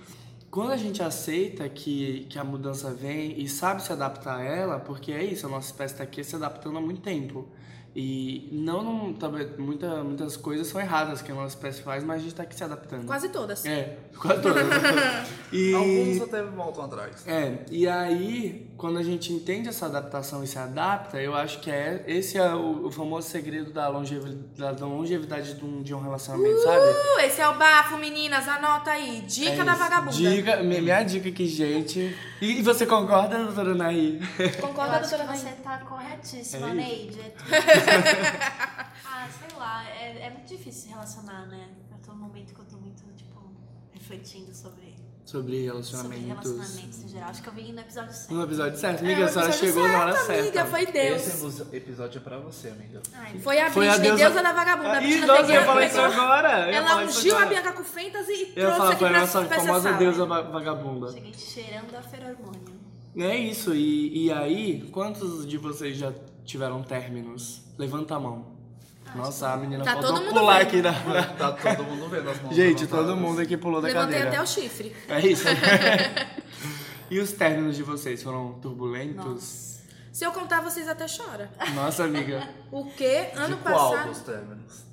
Speaker 1: quando a gente aceita que, que a mudança vem e sabe se adaptar a ela, porque é isso, a nossa espécie tá aqui se adaptando há muito tempo. E não, não talvez muita, muitas coisas são erradas que a nossa espécie faz, mas a gente tá aqui se adaptando.
Speaker 2: Quase todas.
Speaker 1: É, quase todas. e...
Speaker 3: Alguns até voltam atrás.
Speaker 1: É, e aí, quando a gente entende essa adaptação e se adapta, eu acho que é esse é o, o famoso segredo da longevidade, da longevidade de um, de um relacionamento, sabe?
Speaker 2: Uh, esse é o bafo, meninas, anota aí. Dica
Speaker 1: É
Speaker 2: da
Speaker 1: isso.
Speaker 2: vagabunda.
Speaker 1: Dica, minha, dica aqui, gente. E, e você concorda, doutora Naí?
Speaker 4: Eu
Speaker 2: Concorda,
Speaker 4: que
Speaker 2: doutora
Speaker 4: você
Speaker 2: Rainha?
Speaker 4: tá corretíssima,
Speaker 1: É
Speaker 4: Neide. É ah, sei lá, é, é muito difícil se relacionar, né? Eu tô num momento que eu tô muito, tipo, refletindo sobre
Speaker 1: Sobre
Speaker 4: Sobre
Speaker 1: relacionamentos.
Speaker 4: relacionamentos em geral. Acho que eu vi no episódio 7.
Speaker 1: No episódio certo.
Speaker 2: É,
Speaker 1: Amiga,
Speaker 2: o
Speaker 1: a senhora chegou na hora
Speaker 2: certo,
Speaker 1: certa.
Speaker 2: Amiga, foi Deus.
Speaker 3: Esse episódio é pra você, amiga.
Speaker 4: Ai,
Speaker 2: Foi a
Speaker 1: Foi a
Speaker 2: Britney,
Speaker 1: deusa-
Speaker 2: deusa da vagabunda. A
Speaker 1: Ih, nossa, eu falar isso agora.
Speaker 2: Ela ungiu a. Bianca com fentas e
Speaker 1: Eu
Speaker 2: trouxe
Speaker 1: falar,
Speaker 2: aqui
Speaker 1: foi a
Speaker 2: pra,
Speaker 1: nossa
Speaker 2: pra
Speaker 1: famosa
Speaker 2: sala.
Speaker 1: deusa va- vagabunda.
Speaker 4: Cheguei cheirando a feromônio.
Speaker 1: É isso, e, e aí, quantos de vocês já tiveram términos? Levanta a mão. Nossa, a menina
Speaker 2: Tá
Speaker 1: faltou
Speaker 2: todo mundo
Speaker 1: pular
Speaker 2: vendo.
Speaker 1: aqui da.
Speaker 3: Tá todo mundo vendo as mãos
Speaker 1: Gente,
Speaker 3: levantadas.
Speaker 1: todo mundo aqui pulou da
Speaker 2: Levantei
Speaker 1: cadeira.
Speaker 2: até o chifre.
Speaker 1: É isso. e os términos de vocês foram turbulentos?
Speaker 2: Se eu contar, vocês até choram.
Speaker 1: Nossa, amiga.
Speaker 2: O quê? Ano
Speaker 3: De qual
Speaker 2: passado.
Speaker 3: dos términos?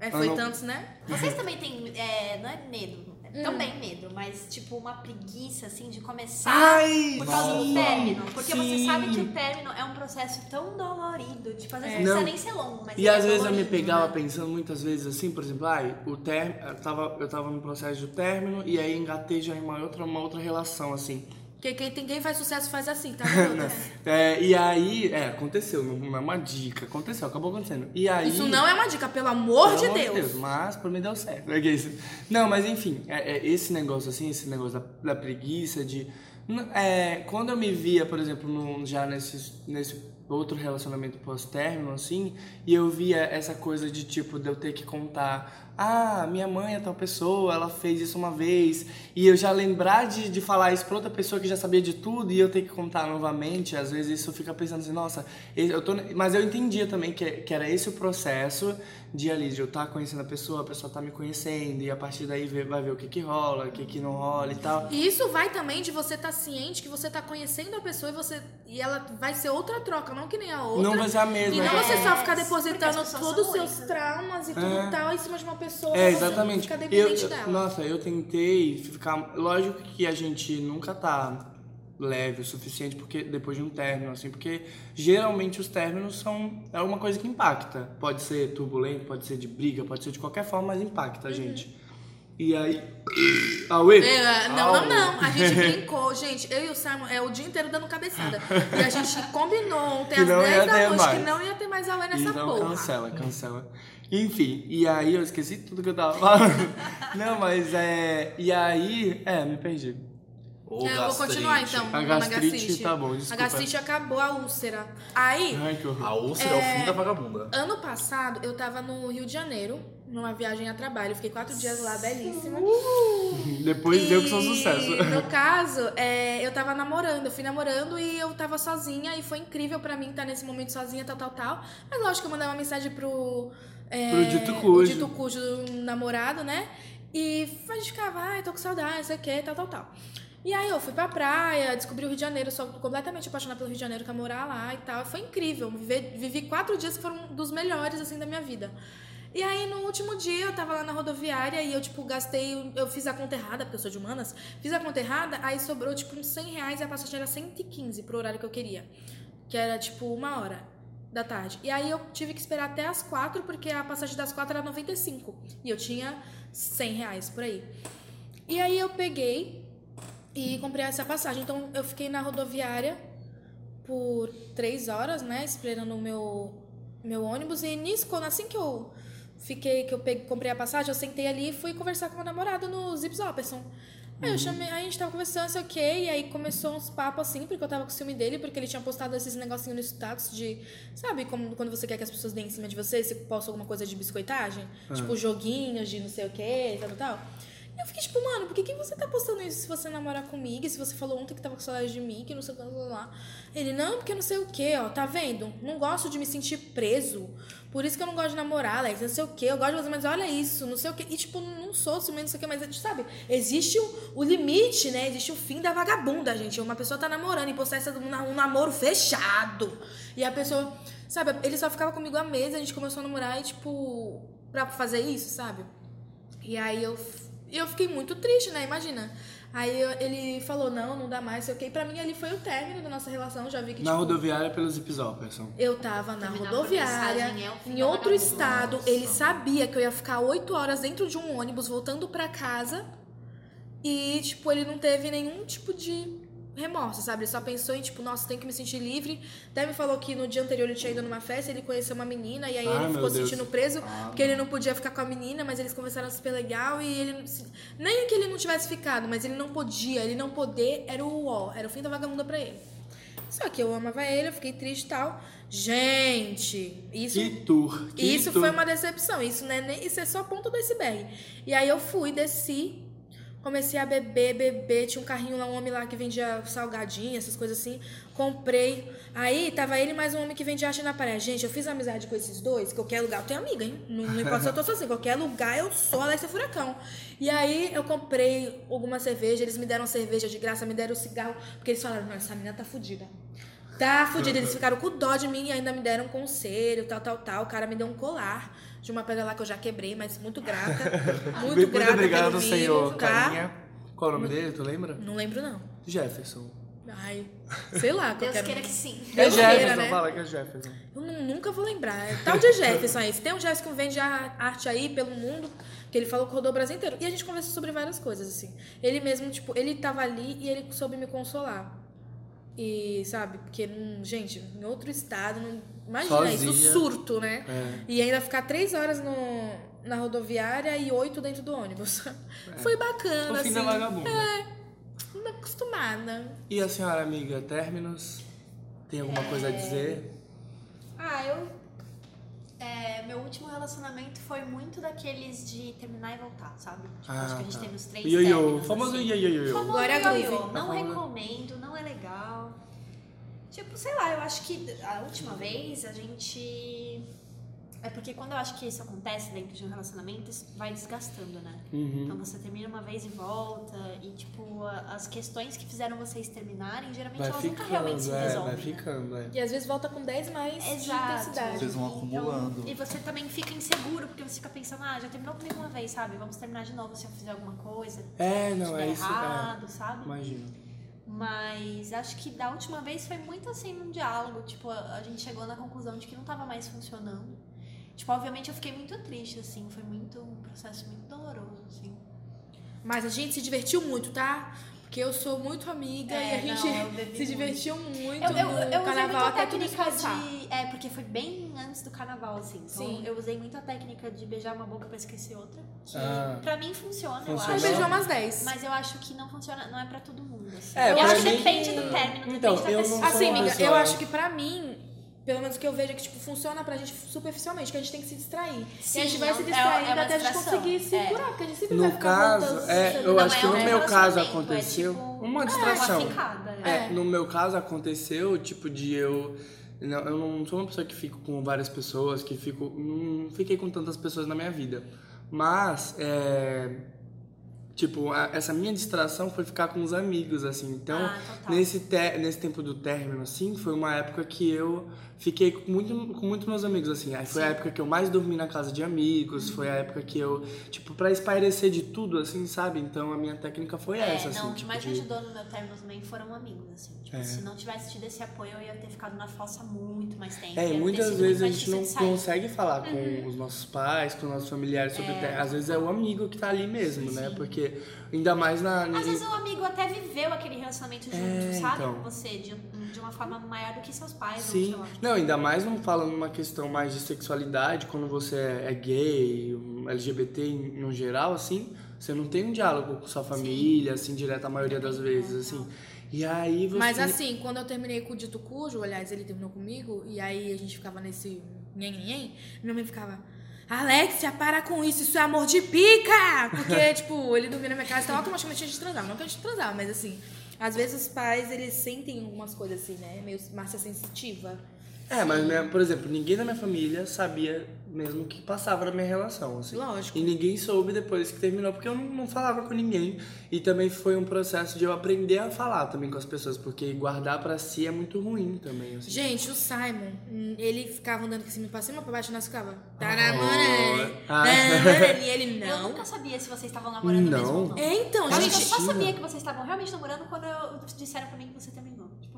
Speaker 2: É, foi
Speaker 1: Ano-
Speaker 2: tantos, né?
Speaker 4: Vocês também têm, é, não é medo,
Speaker 2: Hum.
Speaker 4: também medo, mas tipo uma preguiça assim de começar
Speaker 1: Ai,
Speaker 4: por causa do término. Porque você
Speaker 1: Sim.
Speaker 4: sabe que o término é um processo tão dolorido. Tipo, às vezes
Speaker 2: É.
Speaker 4: não precisa nem ser longo, mas
Speaker 1: E
Speaker 4: ele
Speaker 1: às
Speaker 4: é
Speaker 1: vezes eu me
Speaker 4: dolorido,
Speaker 1: pegava
Speaker 4: né?
Speaker 1: pensando muitas vezes assim, por exemplo, ai, o término, eu tava, eu tava no processo de término e aí engatei já em uma outra, uma outra relação, assim.
Speaker 2: Porque quem, tem, quem faz sucesso faz assim, tá?
Speaker 1: É, e aí, é, aconteceu, não é uma dica, aconteceu, acabou acontecendo. E aí.
Speaker 2: Isso não é uma dica, pelo amor
Speaker 1: Pelo
Speaker 2: de
Speaker 1: amor
Speaker 2: Deus.
Speaker 1: Mas pra mim deu certo. É isso. Não, mas enfim, é- é esse negócio assim, esse negócio da, da preguiça, de. é, quando eu me via, por exemplo, num- já nesse, nesse outro relacionamento pós-término, assim, e eu via essa coisa de tipo, de eu ter que contar. Ah, minha mãe é tal pessoa, ela fez isso uma vez. E eu já lembrar de, de falar isso pra outra pessoa que já sabia de tudo e eu ter que contar novamente. Às vezes isso fica pensando assim, nossa, eu tô. Mas eu entendia também que, que era esse o processo de ali, de eu estar conhecendo a pessoa, a pessoa tá me conhecendo, e a partir daí vai ver o que que rola, o que que não rola e tal.
Speaker 2: E isso vai também de você estar ciente que você tá conhecendo a pessoa e você e ela vai ser outra troca, não que nem a outra.
Speaker 1: Não vai ser a mesma.
Speaker 2: E não
Speaker 1: é.
Speaker 2: você só ficar depositando todos os seus traumas e tudo
Speaker 1: É.
Speaker 2: tal em cima de uma pessoa.
Speaker 1: É,
Speaker 2: pra você
Speaker 1: exatamente.
Speaker 2: Ficar
Speaker 1: Eu,
Speaker 2: dependente
Speaker 1: eu-
Speaker 2: dela.
Speaker 1: nossa, eu tentei ficar. Lógico que a gente nunca tá leve o suficiente porque depois de um término, assim, porque geralmente os términos são. É uma coisa que impacta. Pode ser turbulento, pode ser de briga, pode ser de qualquer forma, mas impacta a gente. E aí. Auê!
Speaker 2: É, não, não,
Speaker 1: Auê.
Speaker 2: não. A gente brincou, gente. Eu e o Simon é o dia inteiro dando cabeçada. E a gente combinou ontem às
Speaker 1: não
Speaker 2: 10
Speaker 1: ia
Speaker 2: da noite
Speaker 1: mais.
Speaker 2: que não ia ter mais aula nessa
Speaker 1: Então
Speaker 2: porra.
Speaker 1: cancela, cancela. Enfim, e aí eu esqueci tudo que eu tava falando. Não, mas é. E aí. É, me perdi.
Speaker 3: Ou
Speaker 2: É, eu vou continuar
Speaker 3: gastrite.
Speaker 2: então.
Speaker 1: A
Speaker 2: na
Speaker 1: gastrite, tá bom,
Speaker 2: A
Speaker 1: desculpa.
Speaker 2: gastrite acabou a úlcera. Aí,
Speaker 1: Ai, que horror.
Speaker 3: A úlcera é... o fim da vagabunda.
Speaker 2: ano passado, eu tava no Rio de Janeiro, numa viagem a trabalho. Fiquei quatro dias lá, belíssima.
Speaker 1: Depois deu que sou
Speaker 2: E,
Speaker 1: sucesso.
Speaker 2: No caso, é, eu tava namorando, eu fui namorando e eu tava sozinha e foi incrível pra mim estar nesse momento sozinha, tal, tal, tal. Mas lógico que eu mandei uma mensagem pro. É,
Speaker 1: Pro dito
Speaker 2: o
Speaker 1: cujo.
Speaker 2: dito cujo do namorado, né? E a gente ficava, ai, tô com saudade, não sei o que, tal, tal, tal. E aí eu fui pra praia, descobri o Rio de Janeiro, sou completamente apaixonada pelo Rio de Janeiro, quero morar lá e tal. Foi incrível. Vivi, vivi quatro dias que foram dos melhores, assim, da minha vida. E aí, no último dia, eu tava lá na rodoviária e eu, tipo, gastei. Eu fiz a conta errada, porque eu sou de humanas. Fiz a conta errada, aí sobrou, tipo, uns 100 reais e a passagem era 115 pro horário que eu queria. Que era, tipo, uma hora da tarde. E aí eu tive que esperar até as quatro, porque a passagem das quatro era 95. E eu tinha 100 reais por aí. E aí eu peguei e comprei essa passagem. Então eu fiquei na rodoviária por três horas, né? Esperando o meu, meu ônibus. E nisso, quando assim que eu fiquei, que eu peguei, comprei a passagem, eu sentei ali e fui conversar com meu namorado no Zips Operson. Aí eu chamei, aí a gente tava conversando, sei o quê, e aí começou uns papos assim, porque eu tava com ciúme dele, porque ele tinha postado esses negocinhos no status de. Sabe como quando você quer que as pessoas deem em cima de você, você posta alguma coisa de biscoitagem? Tipo, joguinhos de não sei o quê, tal, tal, tal. Eu fiquei tipo, mano, por que, que você tá postando isso se você namorar comigo? E se você falou ontem que tava com saudade de mim, que não sei o que lá. Ele, não, porque não sei o que, ó, tá vendo? Não gosto de me sentir preso. Por isso que eu não gosto de namorar, Alex, não sei o que. Eu gosto de você, mas olha isso, não sei o que. E, tipo, não sou ciumento, não sei o que, mas, sabe? Existe o, o limite, né? Existe o fim da vagabunda, gente. Uma pessoa tá namorando e postar um namoro fechado. E a pessoa, sabe? Ele só ficava comigo à mesa, a gente começou a namorar e, tipo, pra fazer isso, sabe? E aí eu, eu fiquei muito triste, né? Imagina. Aí eu- ele falou, não, não dá mais, sei o que. E pra mim ali foi o término da nossa relação. Já vi que,
Speaker 1: Na
Speaker 2: tipo,
Speaker 1: rodoviária pelos Episóperson.
Speaker 2: eu tava na rodoviária,
Speaker 4: é
Speaker 2: em outro estado. Ele sabia que eu ia ficar oito horas dentro de um ônibus voltando pra casa. E, tipo, ele não teve nenhum tipo de remorso, sabe? Ele só pensou em, tipo, nossa, tem que me sentir livre. Até me falou que no dia anterior ele tinha ido numa festa, ele conheceu uma menina, e aí ele ficou se sentindo preso,
Speaker 3: Ah,
Speaker 2: porque ele não podia ficar com a menina, mas eles conversaram super legal, e ele... Nem que ele não tivesse ficado, mas ele não podia, ele não poder era o ó, era o fim da vagabunda pra ele. Só que eu amava ele, eu fiquei triste e tal. Gente, isso...
Speaker 1: Que tour. Que
Speaker 2: Isso
Speaker 1: tour.
Speaker 2: foi uma decepção. Isso, não é nem, isso é só a ponta do iceberg. E aí eu fui, desci, comecei a beber, beber. Tinha um carrinho lá, um homem lá que vendia salgadinho, essas coisas assim. Comprei. Aí tava ele mais um homem que vendia arte na parede. Gente, eu fiz amizade com esses dois. Qualquer lugar, eu tenho amiga, hein? Não, não importa se eu tô sozinha. Qualquer lugar eu sou Alexia Furacão. E aí eu comprei alguma cerveja, eles me deram cerveja de graça, me deram cigarro. Porque eles falaram, não, essa menina tá fudida. Tá fudida. Eles ficaram com dó de mim e ainda me deram um conselho, tal, tal, tal. O cara me deu um colar de uma pedra lá que eu já quebrei, mas muito grata. Muito,
Speaker 1: Muito
Speaker 2: grata
Speaker 1: obrigado,
Speaker 2: pelo
Speaker 1: senhor
Speaker 2: tá?
Speaker 1: Carinha. Qual é o nome dele, tu lembra?
Speaker 2: Não lembro, não.
Speaker 1: Jefferson.
Speaker 2: Ai, sei lá.
Speaker 4: Deus
Speaker 2: qualquer...
Speaker 4: queira que sim.
Speaker 1: É
Speaker 2: Deus queira,
Speaker 1: Jefferson,
Speaker 2: né?
Speaker 1: fala que é Jefferson.
Speaker 2: Eu nu- nunca vou lembrar. É tal de Jefferson aí. Se tem um Jefferson que vende a- arte aí pelo mundo, que ele falou que rodou o Brasil inteiro. E a gente conversou sobre várias coisas, assim. Ele mesmo, tipo, ele tava ali e ele soube me consolar. E, sabe, porque, hum, gente, em outro estado, não... imagina isso,
Speaker 1: Sozinha.
Speaker 2: surto, né?
Speaker 1: É.
Speaker 2: E ainda ficar três horas no, na rodoviária e oito dentro do ônibus. Foi bacana,
Speaker 1: O fim
Speaker 2: assim.
Speaker 1: da vagabunda.
Speaker 2: Não acostumada.
Speaker 1: E a senhora amiga, términos? Tem alguma coisa a dizer?
Speaker 4: Ah, eu. é, meu último relacionamento foi muito daqueles de terminar e voltar, sabe? Tipo, acho que a gente
Speaker 1: tá.
Speaker 4: teve uns três
Speaker 1: Ioiô, famoso
Speaker 4: assim.
Speaker 1: ioiô.
Speaker 2: Glória. Groove.
Speaker 4: Não
Speaker 1: Tá
Speaker 4: recomendo, não é legal. Tipo, sei lá, eu acho que a última vez a gente. É porque quando eu acho que isso acontece dentro de um relacionamento, isso vai desgastando, né?
Speaker 1: Uhum.
Speaker 4: Então você termina uma vez e volta, e tipo, a- as questões que fizeram vocês terminarem, geralmente
Speaker 1: Vai
Speaker 4: elas nunca realmente se
Speaker 1: ficando, é,
Speaker 4: resolvem.
Speaker 1: vai
Speaker 4: né?
Speaker 1: ficando, é.
Speaker 2: E às vezes volta com 10 mais de
Speaker 4: Exato.
Speaker 2: intensidade.
Speaker 3: Vocês vão acumulando.
Speaker 4: Então, e você também fica inseguro, porque você fica pensando, ah, já terminou comigo uma vez, sabe? Vamos terminar de novo se eu fizer alguma coisa.
Speaker 1: É, não,
Speaker 4: se
Speaker 1: é
Speaker 4: der
Speaker 1: isso.
Speaker 4: errado,
Speaker 1: É.
Speaker 4: sabe?
Speaker 1: Imagina.
Speaker 4: Mas acho que da última vez foi muito assim num diálogo. Tipo, a, a gente chegou na conclusão de que não tava mais funcionando. Tipo, obviamente eu fiquei muito triste, assim. Foi muito um processo muito doloroso, assim.
Speaker 2: Mas a gente se divertiu muito, tá? Porque eu sou muito amiga
Speaker 4: É,
Speaker 2: e a gente
Speaker 4: não, eu
Speaker 2: se divertiu muito
Speaker 4: Eu, eu,
Speaker 2: no
Speaker 4: eu usei
Speaker 2: carnaval
Speaker 4: muito a
Speaker 2: até tudo
Speaker 4: de. É, porque foi bem antes do carnaval, assim. Então
Speaker 2: Sim.
Speaker 4: eu usei muito a técnica de beijar uma boca pra esquecer outra. Que
Speaker 1: Ah.
Speaker 4: pra mim funciona, eu
Speaker 1: Funciona.
Speaker 2: Aí
Speaker 4: acho.
Speaker 2: beijou umas 10.
Speaker 4: Mas eu acho que não funciona, não é pra todo mundo. Assim.
Speaker 1: É,
Speaker 4: eu acho que
Speaker 1: mim-
Speaker 4: depende do término,
Speaker 1: Então,
Speaker 4: depende da pessoa.
Speaker 2: Assim, amiga,
Speaker 1: pessoa-
Speaker 2: eu acho que pra mim, pelo menos o que eu vejo é que tipo, funciona pra gente superficialmente, que a gente tem que se distrair.
Speaker 4: Sim,
Speaker 2: e a gente vai
Speaker 4: é
Speaker 2: se distraindo
Speaker 4: é
Speaker 2: até a gente conseguir se
Speaker 4: É.
Speaker 2: curar, porque a gente sempre vai
Speaker 1: No
Speaker 2: ficar
Speaker 1: caso, é,
Speaker 2: se-
Speaker 1: eu
Speaker 4: Não
Speaker 1: acho
Speaker 4: é
Speaker 1: que
Speaker 4: um
Speaker 1: no meu caso aconteceu
Speaker 4: é tipo-
Speaker 1: uma
Speaker 4: É,
Speaker 1: distração.
Speaker 4: uma ficada, é.
Speaker 1: É, no meu caso aconteceu, tipo, de eu. Não, eu não sou uma pessoa que fico com várias pessoas, que fico. Não fiquei com tantas pessoas na minha vida. Mas, é. Tipo, a- essa minha distração foi ficar com os amigos, assim. Então,
Speaker 4: Ah, total.
Speaker 1: nesse, te- nesse tempo do término, assim, foi uma época que eu fiquei com muito, com muito meus amigos, assim. Aí foi a época que eu mais dormi na casa de amigos, foi a época que eu, tipo, pra espairecer de tudo, assim, sabe? Então a minha técnica foi
Speaker 4: É,
Speaker 1: essa,
Speaker 4: não,
Speaker 1: assim.
Speaker 4: o que
Speaker 1: tipo,
Speaker 4: mais me
Speaker 1: de-
Speaker 4: ajudou no meu término também foram amigos, assim. Tipo,
Speaker 1: É.
Speaker 4: se não tivesse tido esse apoio, eu ia ter ficado na fossa muito mais tempo.
Speaker 1: É, e muitas vezes a gente não consegue falar com os nossos pais, com os nossos familiares sobre
Speaker 4: É.
Speaker 1: terra. Às vezes é o amigo que tá ali mesmo, né?
Speaker 4: Sim.
Speaker 1: Porque ainda mais na.
Speaker 4: Às vezes o amigo até viveu aquele relacionamento junto,
Speaker 1: É,
Speaker 4: sabe?
Speaker 1: então.
Speaker 4: Com você, de, de uma forma maior do que seus pais.
Speaker 1: Sim. Não, ainda mais não falando numa questão mais de sexualidade, quando você é gay, LGBT em, no geral, assim, você não tem um diálogo com sua família, assim, direto a maioria das vezes, assim. E aí você.
Speaker 2: Mas assim, quando eu terminei com o dito cujo, aliás, ele terminou comigo, e aí a gente ficava nesse nhen, nhen, nhen, minha mãe ficava, Alexia, para com isso, isso é amor de pica! Porque, tipo, ele dormia na minha casa, então automaticamente a gente transava. Não que a gente transava, mas assim, às vezes os pais, eles sentem algumas coisas assim, né? Meio Márcia sensitiva.
Speaker 1: É, mas, minha- por exemplo, ninguém da minha família sabia mesmo que passava na minha relação, assim.
Speaker 2: Lógico.
Speaker 1: E ninguém soube depois que terminou, porque eu não, não falava com ninguém. E também foi um processo de eu aprender a falar também com as pessoas, porque guardar pra si é muito ruim também, assim.
Speaker 2: Gente, o Simon, hum, ele ficava andando assim pra cima, pra baixo, e nós ficava. Tá
Speaker 1: Oh. Ah.
Speaker 2: Tá namorando. E ele
Speaker 4: Eu
Speaker 2: não.
Speaker 4: nunca sabia se vocês estavam namorando
Speaker 1: Não.
Speaker 4: mesmo ou não.
Speaker 2: É, então,
Speaker 4: Eu que eu
Speaker 2: gente.
Speaker 4: só sabia que vocês estavam realmente namorando quando eu disseram pra mim que você terminou.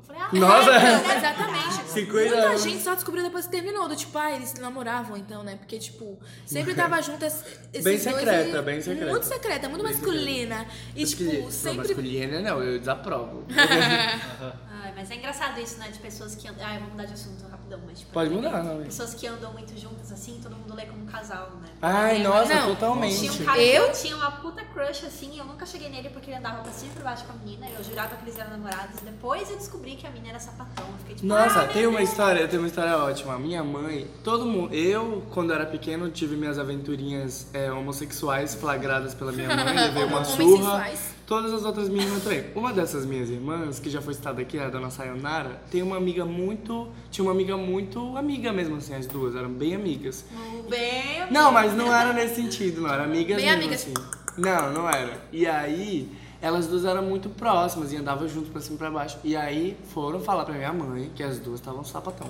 Speaker 4: Falei, ah,
Speaker 1: Nossa.
Speaker 2: Então, exatamente.
Speaker 1: 50
Speaker 2: Muita
Speaker 1: anos.
Speaker 2: gente só descobriu depois que terminou. Do tipo, ah, eles namoravam então, né? Porque, tipo, sempre tava junto es- esses
Speaker 1: Bem secreta,
Speaker 2: e-
Speaker 1: bem secreta.
Speaker 2: Muito secreta, muito
Speaker 1: Bem
Speaker 2: masculina. E,
Speaker 1: Acho que-
Speaker 2: tipo,
Speaker 1: não,
Speaker 2: sempre.
Speaker 1: masculina não, eu desaprovo.
Speaker 4: Mas é engraçado isso, né? De pessoas que andam. Ah, eu vou mudar de assunto rapidão, mas tipo.
Speaker 1: Pode mudar, não, é.
Speaker 4: Pessoas que andam muito juntas assim, todo mundo lê como casal, né?
Speaker 1: Ai,
Speaker 4: Eu-
Speaker 1: nossa,
Speaker 2: Não,
Speaker 1: totalmente.
Speaker 4: Tinha um cara
Speaker 2: Eu?
Speaker 4: que eu tinha uma puta crush assim, eu nunca cheguei nele porque ele andava pra cima e pra baixo com a menina, eu jurava que eles eram namorados. Depois eu descobri que a menina era sapatão. Eu fiquei tipo,
Speaker 1: Nossa,
Speaker 4: ah,
Speaker 1: tem uma
Speaker 4: Deus.
Speaker 1: história, tem uma história ótima. Minha mãe, todo mundo. Eu, quando era pequeno, tive minhas aventurinhas é, homossexuais flagradas pela minha mãe, levei uma surra.
Speaker 2: sensuais.
Speaker 1: Todas as outras meninas também. Uma dessas minhas irmãs, que já foi citada aqui, a dona Sayonara, tem uma amiga muito. Tinha uma amiga muito amiga mesmo, assim, as duas, eram bem amigas.
Speaker 4: Bem,
Speaker 1: Não, mas não era nesse sentido, não. Era amigas
Speaker 2: Bem
Speaker 1: mesmo,
Speaker 2: amigas.
Speaker 1: assim. Não, não era. E aí, elas duas eram muito próximas e andavam junto pra cima e pra baixo. E aí, foram falar pra minha mãe que as duas estavam sapatão.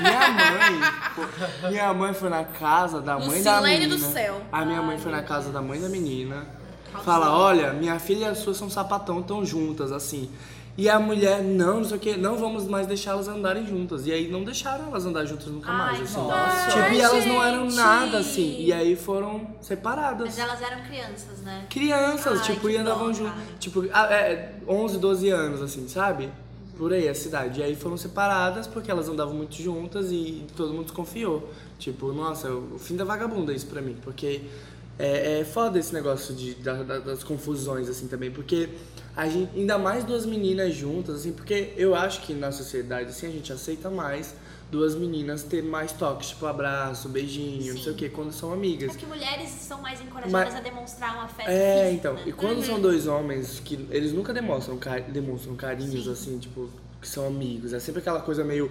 Speaker 1: Minha mãe, pô, minha mãe foi na casa da mãe da menina.
Speaker 2: do céu.
Speaker 1: A minha mãe foi na casa da mãe da menina. Fala, olha, minha filha e a sua são sapatão, tão juntas, assim. E a mulher, não, não sei o que, não vamos mais deixá-las andarem juntas. E aí não deixaram elas andar juntas nunca mais,
Speaker 4: Ai,
Speaker 1: assim.
Speaker 3: nossa.
Speaker 1: Tipo, e elas não eram
Speaker 2: gente.
Speaker 1: nada, assim. E aí foram separadas.
Speaker 4: Mas elas eram crianças, né?
Speaker 1: Crianças,
Speaker 4: Ai,
Speaker 1: tipo,
Speaker 4: que
Speaker 1: e andavam
Speaker 4: cara.
Speaker 1: Tipo, ah, é, 11, 12 anos, assim, sabe? Por aí, a cidade. E aí foram separadas porque elas andavam muito juntas e todo mundo desconfiou. Tipo, nossa, o fim da vagabunda isso pra mim. Porque é, é foda esse negócio de, da- da- das confusões, assim, também. Porque a gente, ainda mais duas meninas juntas, assim, porque eu acho que na sociedade, assim, a gente aceita mais duas meninas ter mais toques, tipo abraço, beijinho, não sei o que, quando são amigas.
Speaker 4: Porque mulheres são mais encorajadas
Speaker 1: Mas-
Speaker 4: a demonstrar um afeto
Speaker 1: É,
Speaker 4: físico,
Speaker 1: então.
Speaker 4: né?
Speaker 1: E quando são dois homens que eles nunca demonstram, demonstram carinhos assim, tipo, que são amigos. É sempre aquela coisa meio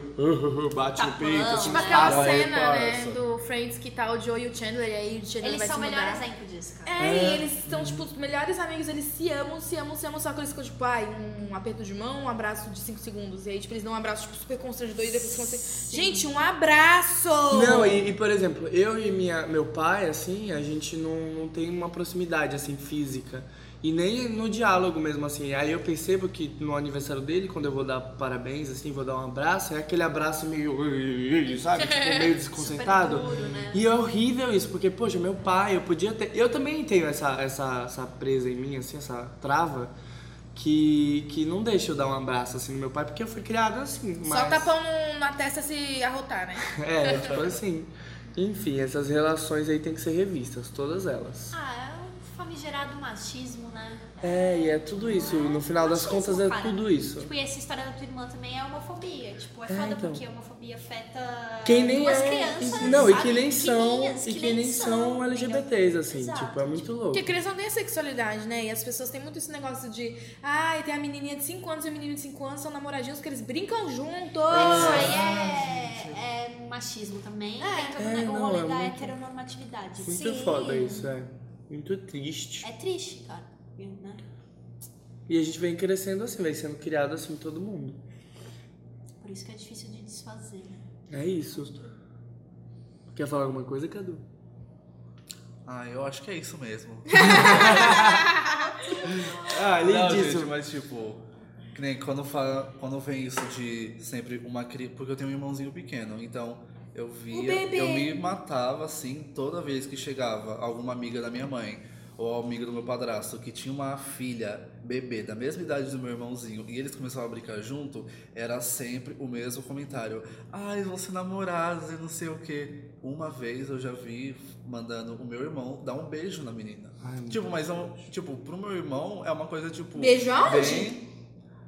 Speaker 1: bate no
Speaker 4: Tapão,
Speaker 1: peito, assim,
Speaker 2: Tipo
Speaker 4: né?
Speaker 2: aquela cena, né, do Friends que tá o Joe e o Chandler, e aí o Chandler
Speaker 4: Eles
Speaker 2: vai
Speaker 4: são o melhor exemplo disso, cara.
Speaker 2: É,
Speaker 1: É.
Speaker 2: e eles são, tipo, os melhores amigos, eles se amam, se amam, se amam, só que eles ficam, tipo, ai, um aperto de mão, um abraço de 5 segundos. E aí, tipo, eles dão um abraço, tipo, super constrangedor e depois ficam assim, gente, um abraço!
Speaker 1: Não, e, e, por exemplo, eu e minha, meu pai, assim, a gente não, não tem uma proximidade, assim, física. E nem no diálogo mesmo, assim. Aí eu percebo que no aniversário dele, quando eu vou dar parabéns, assim, vou dar um abraço, é aquele abraço meio, sabe? Tipo, meio desconcentrado.
Speaker 4: Duro, né?
Speaker 1: E é horrível isso, porque, poxa, meu pai, eu podia ter. Eu também tenho essa, essa, essa presa em mim, assim, essa trava, que, que não deixa eu dar um abraço assim no meu pai, porque eu fui criado assim. Mas...
Speaker 2: Só tapão na testa se arrotar, né?
Speaker 1: É, tipo assim. Enfim, essas relações aí tem que ser revistas, todas elas.
Speaker 4: Ah, é famigerado machismo, né?
Speaker 1: É, e é tudo isso. No final das
Speaker 4: Machismo,
Speaker 1: contas é
Speaker 4: cara.
Speaker 1: tudo isso.
Speaker 4: Tipo, e essa história da tua irmã também é homofobia. Tipo, é
Speaker 1: É,
Speaker 4: foda
Speaker 1: então.
Speaker 4: porque a homofobia afeta
Speaker 1: Quem nem
Speaker 4: duas
Speaker 1: é.
Speaker 4: crianças.
Speaker 1: não, e
Speaker 4: sabe?
Speaker 1: que nem são.
Speaker 4: Pequenininhas,
Speaker 1: E que nem são LGBTs, assim.
Speaker 4: Exato.
Speaker 1: Tipo, é muito louco.
Speaker 2: Porque criança não tem a sexualidade, né? E as pessoas têm muito esse negócio de. Ai, tem a menininha de 5 anos e o menino de 5 anos, são namoradinhos porque eles brincam juntos.
Speaker 4: Isso aí é, é machismo também.
Speaker 2: É.
Speaker 4: Tem todo
Speaker 1: É,
Speaker 4: o
Speaker 1: não,
Speaker 4: rolê
Speaker 1: é
Speaker 4: da
Speaker 1: muito-
Speaker 4: heteronormatividade.
Speaker 1: Muito
Speaker 4: Sim.
Speaker 1: foda isso, é. Muito triste.
Speaker 4: É triste, cara. Né?
Speaker 1: E a gente vem crescendo assim, vem sendo criado assim todo mundo.
Speaker 4: Por isso que é difícil de desfazer, né?
Speaker 1: É isso. Quer falar alguma coisa, Cadu?
Speaker 3: Ah, eu acho que é isso mesmo.
Speaker 1: Ah,
Speaker 3: Não, gente, mas tipo, que nem quando, fala, quando vem isso de sempre uma criança. Porque eu tenho um irmãozinho pequeno, então eu via. Eu me matava assim toda vez que chegava alguma amiga da minha mãe ou amiga do meu padrasto que tinha uma filha bebê da mesma idade do meu irmãozinho e eles começavam a brincar junto, era sempre o mesmo comentário. Ai, vão ser namorados e não sei o que. Uma vez eu já vi mandando o meu irmão dar um beijo na menina.
Speaker 1: Ai,
Speaker 3: tipo, mas é um, tipo, pro meu irmão é uma coisa tipo.
Speaker 2: Beijo aonde?
Speaker 3: Bem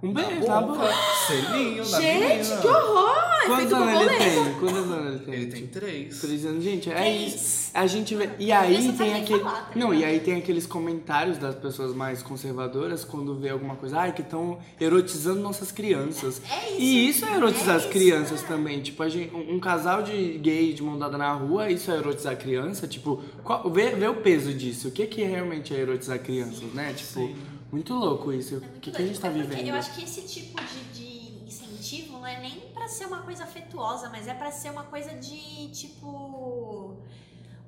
Speaker 1: Um
Speaker 3: na
Speaker 1: beijo, tá
Speaker 3: boca, selinho na
Speaker 2: Gente, que horror!
Speaker 1: Quantos anos ele tem? Quantos anos ele tem?
Speaker 3: Ele tem três.
Speaker 1: Três anos, gente, é
Speaker 4: Três?
Speaker 1: isso. A gente vê. E aí tem aquele.
Speaker 4: falar, tá
Speaker 1: Não, e
Speaker 4: ligado?
Speaker 1: aí tem aqueles comentários das pessoas mais conservadoras quando vê alguma coisa, ai, que estão erotizando nossas crianças.
Speaker 4: É isso.
Speaker 1: E isso é erotizar
Speaker 4: É
Speaker 1: as
Speaker 4: isso,
Speaker 1: crianças
Speaker 4: é.
Speaker 1: também. Tipo, a gente, um um casal de gay de mão dada na rua, isso é erotizar a criança? Tipo, qual, vê, vê o peso disso. O que, que realmente é erotizar crianças, né? Tipo, muito louco isso.
Speaker 4: É
Speaker 1: o que, que a gente tá.
Speaker 4: É porque
Speaker 1: vivendo?
Speaker 4: Eu acho que esse tipo de, de incentivo não é nem pra ser uma coisa afetuosa, mas é pra ser uma coisa de tipo.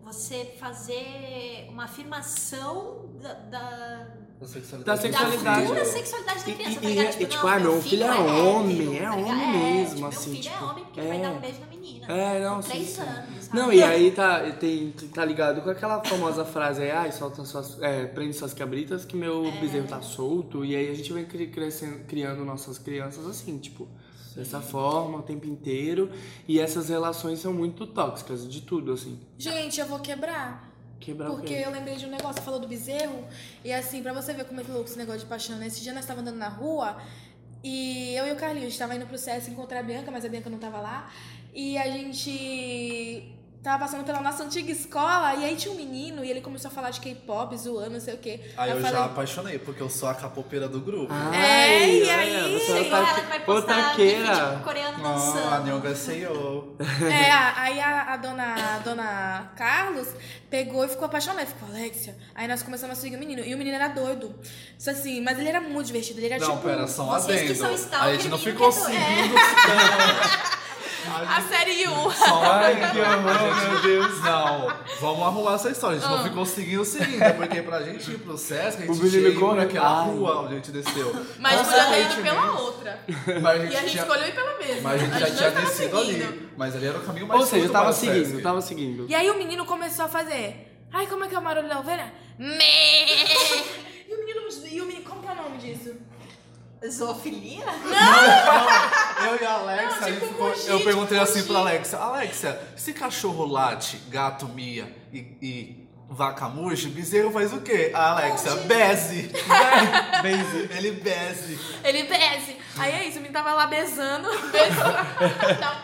Speaker 4: Você fazer uma afirmação da, da-
Speaker 3: Da sexualidade.
Speaker 1: Da
Speaker 4: Da
Speaker 1: sexualidade.
Speaker 4: futura sexualidade da
Speaker 1: E-
Speaker 4: criança,
Speaker 1: e-
Speaker 4: tá ligado?
Speaker 1: e-
Speaker 4: Tipo,
Speaker 1: e, tipo, ah, meu filho é homem,
Speaker 4: hétero,
Speaker 1: é
Speaker 4: tá ligado?
Speaker 1: homem
Speaker 4: É,
Speaker 1: mesmo,
Speaker 4: tipo,
Speaker 1: assim,
Speaker 4: Meu filho
Speaker 1: tipo,
Speaker 4: é homem porque
Speaker 1: é.
Speaker 4: vai dar um beijo na menina.
Speaker 1: É, não,
Speaker 4: Com três
Speaker 1: sim.
Speaker 4: anos, sabe?
Speaker 1: Não, e aí tá, tem, tá ligado com aquela famosa frase aí, ai, solta suas. É, prende suas cabritas que meu bezerro tá solto. E aí a gente vai cri- crescendo, criando nossas crianças assim, tipo, dessa forma o tempo inteiro. E essas relações são muito tóxicas, de tudo, assim.
Speaker 2: Gente, eu vou quebrar.
Speaker 1: Quebrar
Speaker 2: Porque eu lembrei de um negócio, você falou do bezerro. E assim, pra você ver como é que louco esse negócio de paixão, né? Esse dia nós estávamos andando na rua e eu e o Carlinhos, a gente tava indo pro CS encontrar a Bianca, mas a Bianca não tava lá. E a gente tava passando pela nossa antiga escola e aí tinha um menino e ele começou a falar de K-pop, zoando, não sei o quê.
Speaker 3: Aí eu,
Speaker 2: falei,
Speaker 3: já apaixonei, porque eu sou a capoeira do grupo.
Speaker 2: É, e
Speaker 1: olha,
Speaker 2: aí?
Speaker 1: Você é
Speaker 4: ela que vai postar vídeo tipo, coreano
Speaker 3: Ah, a
Speaker 4: dançando.
Speaker 3: Nyonga Seio.
Speaker 2: É, a- aí a, a dona, a dona Carlos pegou e ficou apaixonada. Ficou, Alexia. Aí nós começamos a seguir o menino. E o menino era doido. Isso assim, mas ele era muito divertido. Ele era
Speaker 3: Não,
Speaker 2: tipo.
Speaker 3: pera, um
Speaker 4: que
Speaker 3: adendo.
Speaker 4: são stalker,
Speaker 3: A gente não ficou
Speaker 4: que é
Speaker 3: seguindo.
Speaker 2: A série U.
Speaker 3: Só
Speaker 1: Ai,
Speaker 3: adendo.
Speaker 1: que horror, meu Deus.
Speaker 3: Não, vamos arrumar essa história. A gente
Speaker 2: Ah.
Speaker 3: não ficou seguindo seguindo, é porque pra gente ir pro Sesc, a
Speaker 1: O
Speaker 3: gente tinha
Speaker 1: corre.
Speaker 3: naquela
Speaker 1: Ai.
Speaker 3: rua onde a gente desceu.
Speaker 2: Mas podia ter ido pela outra.
Speaker 3: Mas a
Speaker 2: E
Speaker 3: gente
Speaker 2: a gente
Speaker 3: tinha-
Speaker 2: escolheu ir pela mesma.
Speaker 3: Mas a gente já
Speaker 2: não
Speaker 3: tinha
Speaker 2: estava
Speaker 3: descido
Speaker 2: seguindo.
Speaker 3: ali. Mas ali era o caminho mais
Speaker 1: Ou seja,
Speaker 3: curto
Speaker 1: tava
Speaker 3: para o Sesc.
Speaker 1: seguindo, tava seguindo.
Speaker 2: E aí o menino começou a fazer. Ai, como é que é o barulho da ovelha? Mé! E o menino. E o menino. Como que é o nome disso?
Speaker 4: Zoofilia?
Speaker 3: Eu e a Alexa,
Speaker 2: Não, tipo,
Speaker 3: ficou- eu perguntei
Speaker 2: tipo,
Speaker 3: assim pra Alexa, Alexa, se cachorro late, gato mia e, e vaca murcha, bezerro faz o quê? A Alexa, beze. beze. Ele beze.
Speaker 2: Ele beze. Aí é isso, o menino tava lá. Besando. Dá um.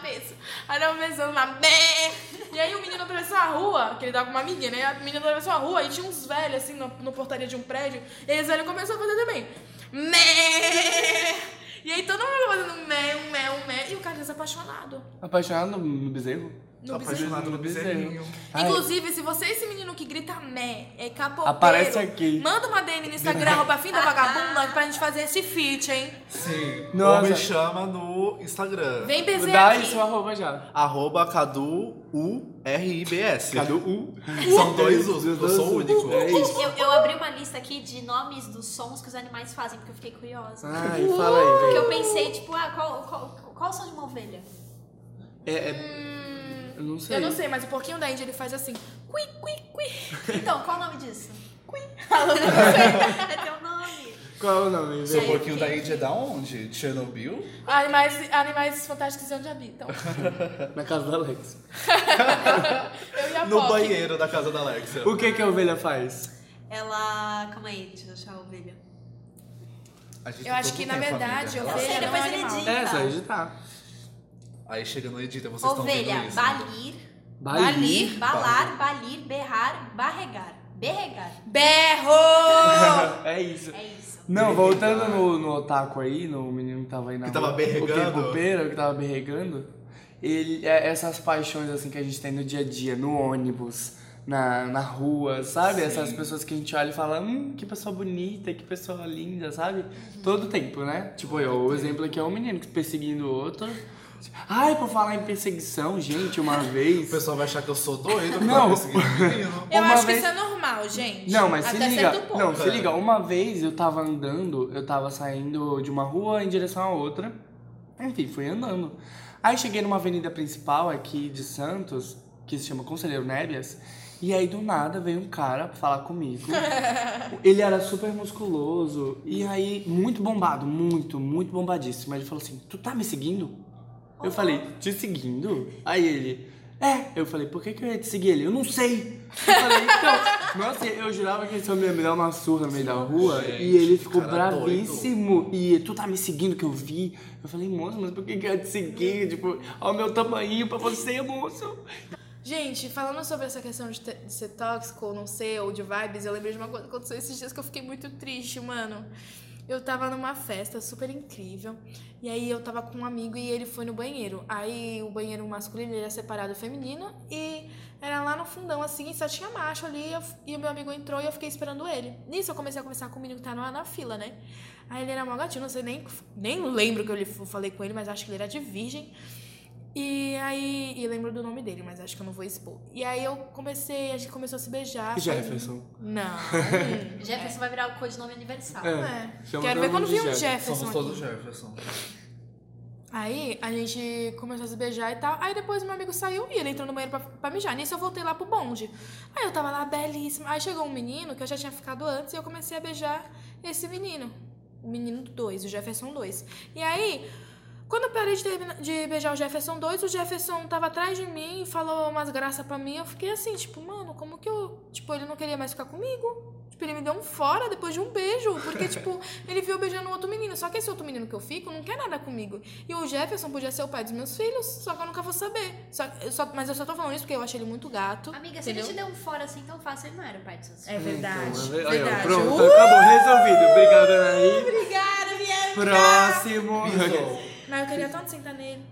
Speaker 2: Aí tava besando lá. Bé. E aí o menino atravessou a rua, que ele tava com uma amiguinha, né? O menino atravessou a rua e tinha uns velhos assim no, no portaria de um prédio. E aí os velhos começaram a fazer também. Mé. E aí todo mundo fazendo mé, um mé, um mé. E o Carlinhos apaixonado.
Speaker 1: Apaixonado no bezerro?
Speaker 2: No bezerro.
Speaker 3: Apaixonado no bezerrinho.
Speaker 1: Ai.
Speaker 2: Inclusive, se você é esse menino que grita mé, é capoeiro,
Speaker 1: Aparece aqui.
Speaker 2: manda uma DM no Instagram, arroba fim da vagabunda, pra gente fazer esse feat, hein?
Speaker 3: Sim.
Speaker 1: Nossa.
Speaker 3: Ou me chama no Instagram.
Speaker 2: Vem bezer
Speaker 1: Dá
Speaker 2: aqui.
Speaker 1: seu arroba já.
Speaker 3: Arroba Cadu U-R-I-B-S.
Speaker 1: Cadê o U?
Speaker 3: São dois U's, eu sou o único.
Speaker 1: É isso.
Speaker 4: Gente, eu, eu abri uma lista aqui de nomes dos sons que os animais fazem, porque eu fiquei curiosa.
Speaker 1: Ai, fala aí,
Speaker 4: Porque eu pensei, tipo, ah, qual, qual, qual o som de uma ovelha?
Speaker 1: É, é, eu não sei.
Speaker 2: Eu não sei, mas o porquinho da Índia ele faz assim. Cui, cui, cui.
Speaker 4: Então, qual o nome disso?
Speaker 2: Cui.
Speaker 4: É teu nome.
Speaker 1: Qual é o nome?
Speaker 3: Seu porquinho da Índia é da onde? Chernobyl?
Speaker 2: Animais, animais fantásticos onde habitam.
Speaker 1: Na casa do Alex.
Speaker 2: Eu
Speaker 3: No
Speaker 2: Poc.
Speaker 3: banheiro da casa da Alexa.
Speaker 1: O que que a ovelha faz?
Speaker 4: Ela. Calma aí, deixa eu achar a ovelha.
Speaker 3: A gente
Speaker 2: Eu acho que, na verdade, ovelha
Speaker 4: sei,
Speaker 2: não é
Speaker 4: depois ele
Speaker 2: animal.
Speaker 4: diz.
Speaker 1: É, só editar.
Speaker 3: Aí chega no edita, vocês estão
Speaker 4: Ovelha,
Speaker 3: vendo isso.
Speaker 4: balir,
Speaker 1: Bali.
Speaker 4: balar, balir, berrar, barregar. Berregar.
Speaker 2: Berro!
Speaker 1: É isso.
Speaker 4: É isso.
Speaker 1: Não, voltando no, no otaku aí, no menino que tava aí na
Speaker 3: Que tava berregando.
Speaker 1: O que tava berregando. Ele, é, essas paixões assim que a gente tem no dia a dia, no ônibus, na, na rua, sabe? Essas pessoas que a gente olha e fala, hum, que pessoa bonita, que pessoa linda, sabe? Todo tempo, né? Tipo, eu, o exemplo aqui é um menino perseguindo o outro. Ai, por falar em perseguição, gente, uma
Speaker 3: O
Speaker 1: vez.
Speaker 3: pessoal vai achar que eu sou doido,
Speaker 1: Não.
Speaker 3: não. perseguindo o menino.
Speaker 2: Eu
Speaker 1: Uma
Speaker 2: acho
Speaker 1: vez-
Speaker 2: que isso é normal, gente.
Speaker 1: Não, mas se
Speaker 2: Até
Speaker 1: liga.
Speaker 2: certo ponto.
Speaker 1: Não, se liga. Uma vez eu tava andando, eu tava saindo de uma rua em direção a outra. Enfim, fui andando. Aí cheguei numa avenida principal aqui de Santos, que se chama Conselheiro Nébias. E aí do nada veio um cara falar comigo. Ele era super musculoso. E aí, muito bombado, muito, muito bombadíssimo. Aí ele falou assim: Tu tá me seguindo? Eu falei, te seguindo? Aí ele, é. Eu falei, por que, que eu ia te seguir ele? Eu não sei. Eu falei, então. Nossa, eu jurava que esse homem ia me dar uma surra no meio da rua.
Speaker 3: Gente,
Speaker 1: e ele ficou bravíssimo. E tu tá me seguindo que eu vi. Eu falei, moço, mas por que, que eu ia te seguir? Tipo, ao meu tamanho pra você, moço.
Speaker 2: Gente, falando sobre essa questão de, de ser tóxico ou não ser, ou de vibes, eu lembrei de uma coisa que aconteceu esses dias que eu fiquei muito triste, mano. Eu tava numa festa super incrível, e aí eu tava com um amigo e ele foi no banheiro. Aí o banheiro masculino era separado do feminino e era lá no fundão assim, só tinha macho ali, e eu- e o meu amigo entrou e eu fiquei esperando ele. Nisso eu comecei a conversar com o menino que tá na, na fila, né? Aí ele era mó gatinho, não sei nem, nem lembro que eu falei com ele, mas acho que ele era de virgem. E aí, e lembro do nome dele, mas acho que eu não vou expor. E aí eu comecei, a gente começou a se beijar.
Speaker 1: Jefferson.
Speaker 2: Não.
Speaker 4: Jefferson vai virar o codinome universal.
Speaker 1: É.
Speaker 2: É. Quero ver quando vir um
Speaker 1: Jefferson.
Speaker 2: Jefferson
Speaker 3: Somos todos. Jefferson.
Speaker 2: Aí a gente começou a se beijar e tal. Aí depois meu amigo saiu e ele entrou no banheiro pra, pra mijar. Nisso eu voltei lá pro bonde. Aí eu tava lá belíssima. Aí chegou um menino que eu já tinha ficado antes e eu comecei a beijar esse menino. O menino 2, o Jefferson 2. E aí, quando eu parei de, de beijar o Jefferson 2, o Jefferson tava atrás de mim e falou umas graças pra mim. Eu fiquei assim, tipo, mano, como que eu. Tipo, ele não queria mais ficar comigo. Tipo, ele me deu um fora depois de um beijo. Porque, tipo, ele viu beijando um outro menino. Só que esse outro menino que eu fico não quer nada comigo. E o Jefferson podia ser o pai dos meus filhos, só que eu nunca vou saber. Só, eu só- mas eu só tô falando isso porque eu achei ele muito gato.
Speaker 4: Amiga, se
Speaker 2: entendeu?
Speaker 4: ele te deu um fora assim tão fácil, ele não era o pai dos seus
Speaker 2: É
Speaker 4: filhos.
Speaker 2: verdade.
Speaker 1: Então, olha,
Speaker 2: verdade.
Speaker 1: Pronto,
Speaker 2: Uh!
Speaker 1: acabou, resolvido.
Speaker 2: Obrigada.
Speaker 1: Próximo.
Speaker 2: Não, eu queria tanto sentar nele.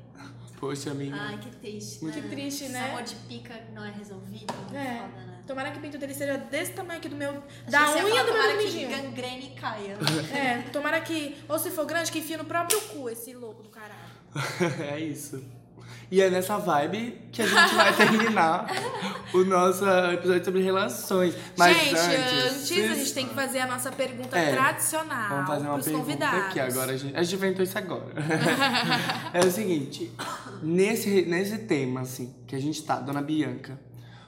Speaker 1: Poxa, amiga.
Speaker 4: Ai, que triste.
Speaker 2: Que
Speaker 4: né?
Speaker 2: triste,
Speaker 4: Esse
Speaker 2: né?
Speaker 4: amor de pica não é resolvido.
Speaker 2: É.
Speaker 4: É. Foda, né?
Speaker 2: Tomara que o pinto dele seja desse tamanho aqui do meu.
Speaker 4: Achei
Speaker 2: Da
Speaker 4: ia
Speaker 2: unha
Speaker 4: falar,
Speaker 2: do meu
Speaker 4: tomara que gangrene caia.
Speaker 2: É, tomara que, ou se for grande, que enfia no próprio cu esse louco do caralho.
Speaker 1: é isso. E é nessa vibe que a gente vai terminar o nosso episódio sobre relações. Mas
Speaker 2: gente,
Speaker 1: antes,
Speaker 2: antes, a gente tem que fazer a nossa pergunta
Speaker 1: É,
Speaker 2: tradicional
Speaker 1: Vamos fazer uma
Speaker 2: pros
Speaker 1: pergunta
Speaker 2: convidados.
Speaker 1: aqui agora. A gente, a gente inventou isso agora. é o seguinte, nesse, nesse tema, assim, que a gente tá, Dona Bianca,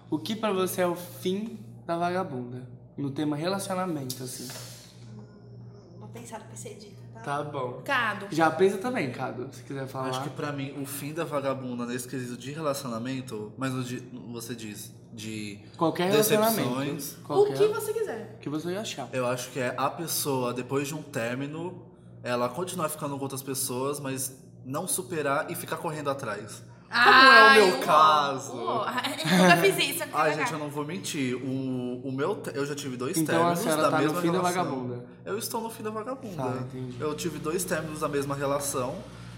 Speaker 1: o que pra você é o fim da vagabunda? No tema relacionamento, assim.
Speaker 4: Vou pensar dito, tá?
Speaker 1: Bom.
Speaker 2: Cado.
Speaker 1: Já pensa também, Cado, se quiser falar.
Speaker 3: Acho que pra mim, o fim da vagabunda nesse quesito de relacionamento, mas no de, você diz, de
Speaker 1: Qualquer
Speaker 3: decepções,
Speaker 1: relacionamento.
Speaker 2: O
Speaker 1: Qualquer,
Speaker 2: que você quiser.
Speaker 1: que você achar.
Speaker 3: eu acho que é a pessoa, depois de um término, ela continuar ficando com outras pessoas, mas não superar e ficar correndo atrás. Como é o meu caso?
Speaker 2: Oh, nunca fiz isso. aqui
Speaker 3: Ai, gente, eu não vou mentir. O, o meu, te- eu já tive dois
Speaker 1: Então a
Speaker 3: términos
Speaker 1: senhora
Speaker 3: da
Speaker 1: tá no
Speaker 3: mesma
Speaker 1: fim da
Speaker 3: relação.
Speaker 1: vagabunda.
Speaker 3: Eu estou no fim da vagabunda.
Speaker 1: Tá, entendi.
Speaker 3: Eu tive dois términos da mesma relação.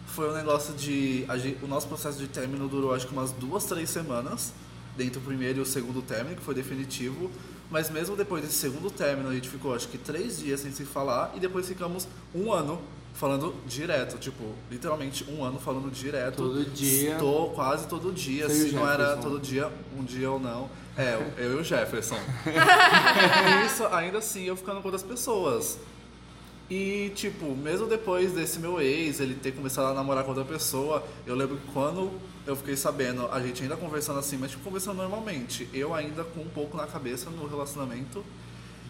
Speaker 3: Foi um negócio de. a gen- o nosso processo de término durou acho que umas duas, três semanas. Dentro do primeiro e o segundo término, que foi definitivo. Mas mesmo depois desse segundo término, a gente ficou acho que três dias sem se falar. E depois ficamos um ano falando direto. Tipo, literalmente um ano falando direto.
Speaker 1: Todo dia.
Speaker 3: Estou quase todo dia.
Speaker 1: O
Speaker 3: Se não era
Speaker 1: Jefferson.
Speaker 3: todo dia, um dia ou não. É, eu e o Jefferson. E isso, ainda assim, eu ficando com outras pessoas. E, tipo, mesmo depois desse meu ex, ele ter começado a namorar com outra pessoa, eu lembro que quando eu fiquei sabendo, a gente ainda conversando assim, mas tipo, conversando normalmente, eu ainda com um pouco na cabeça no relacionamento,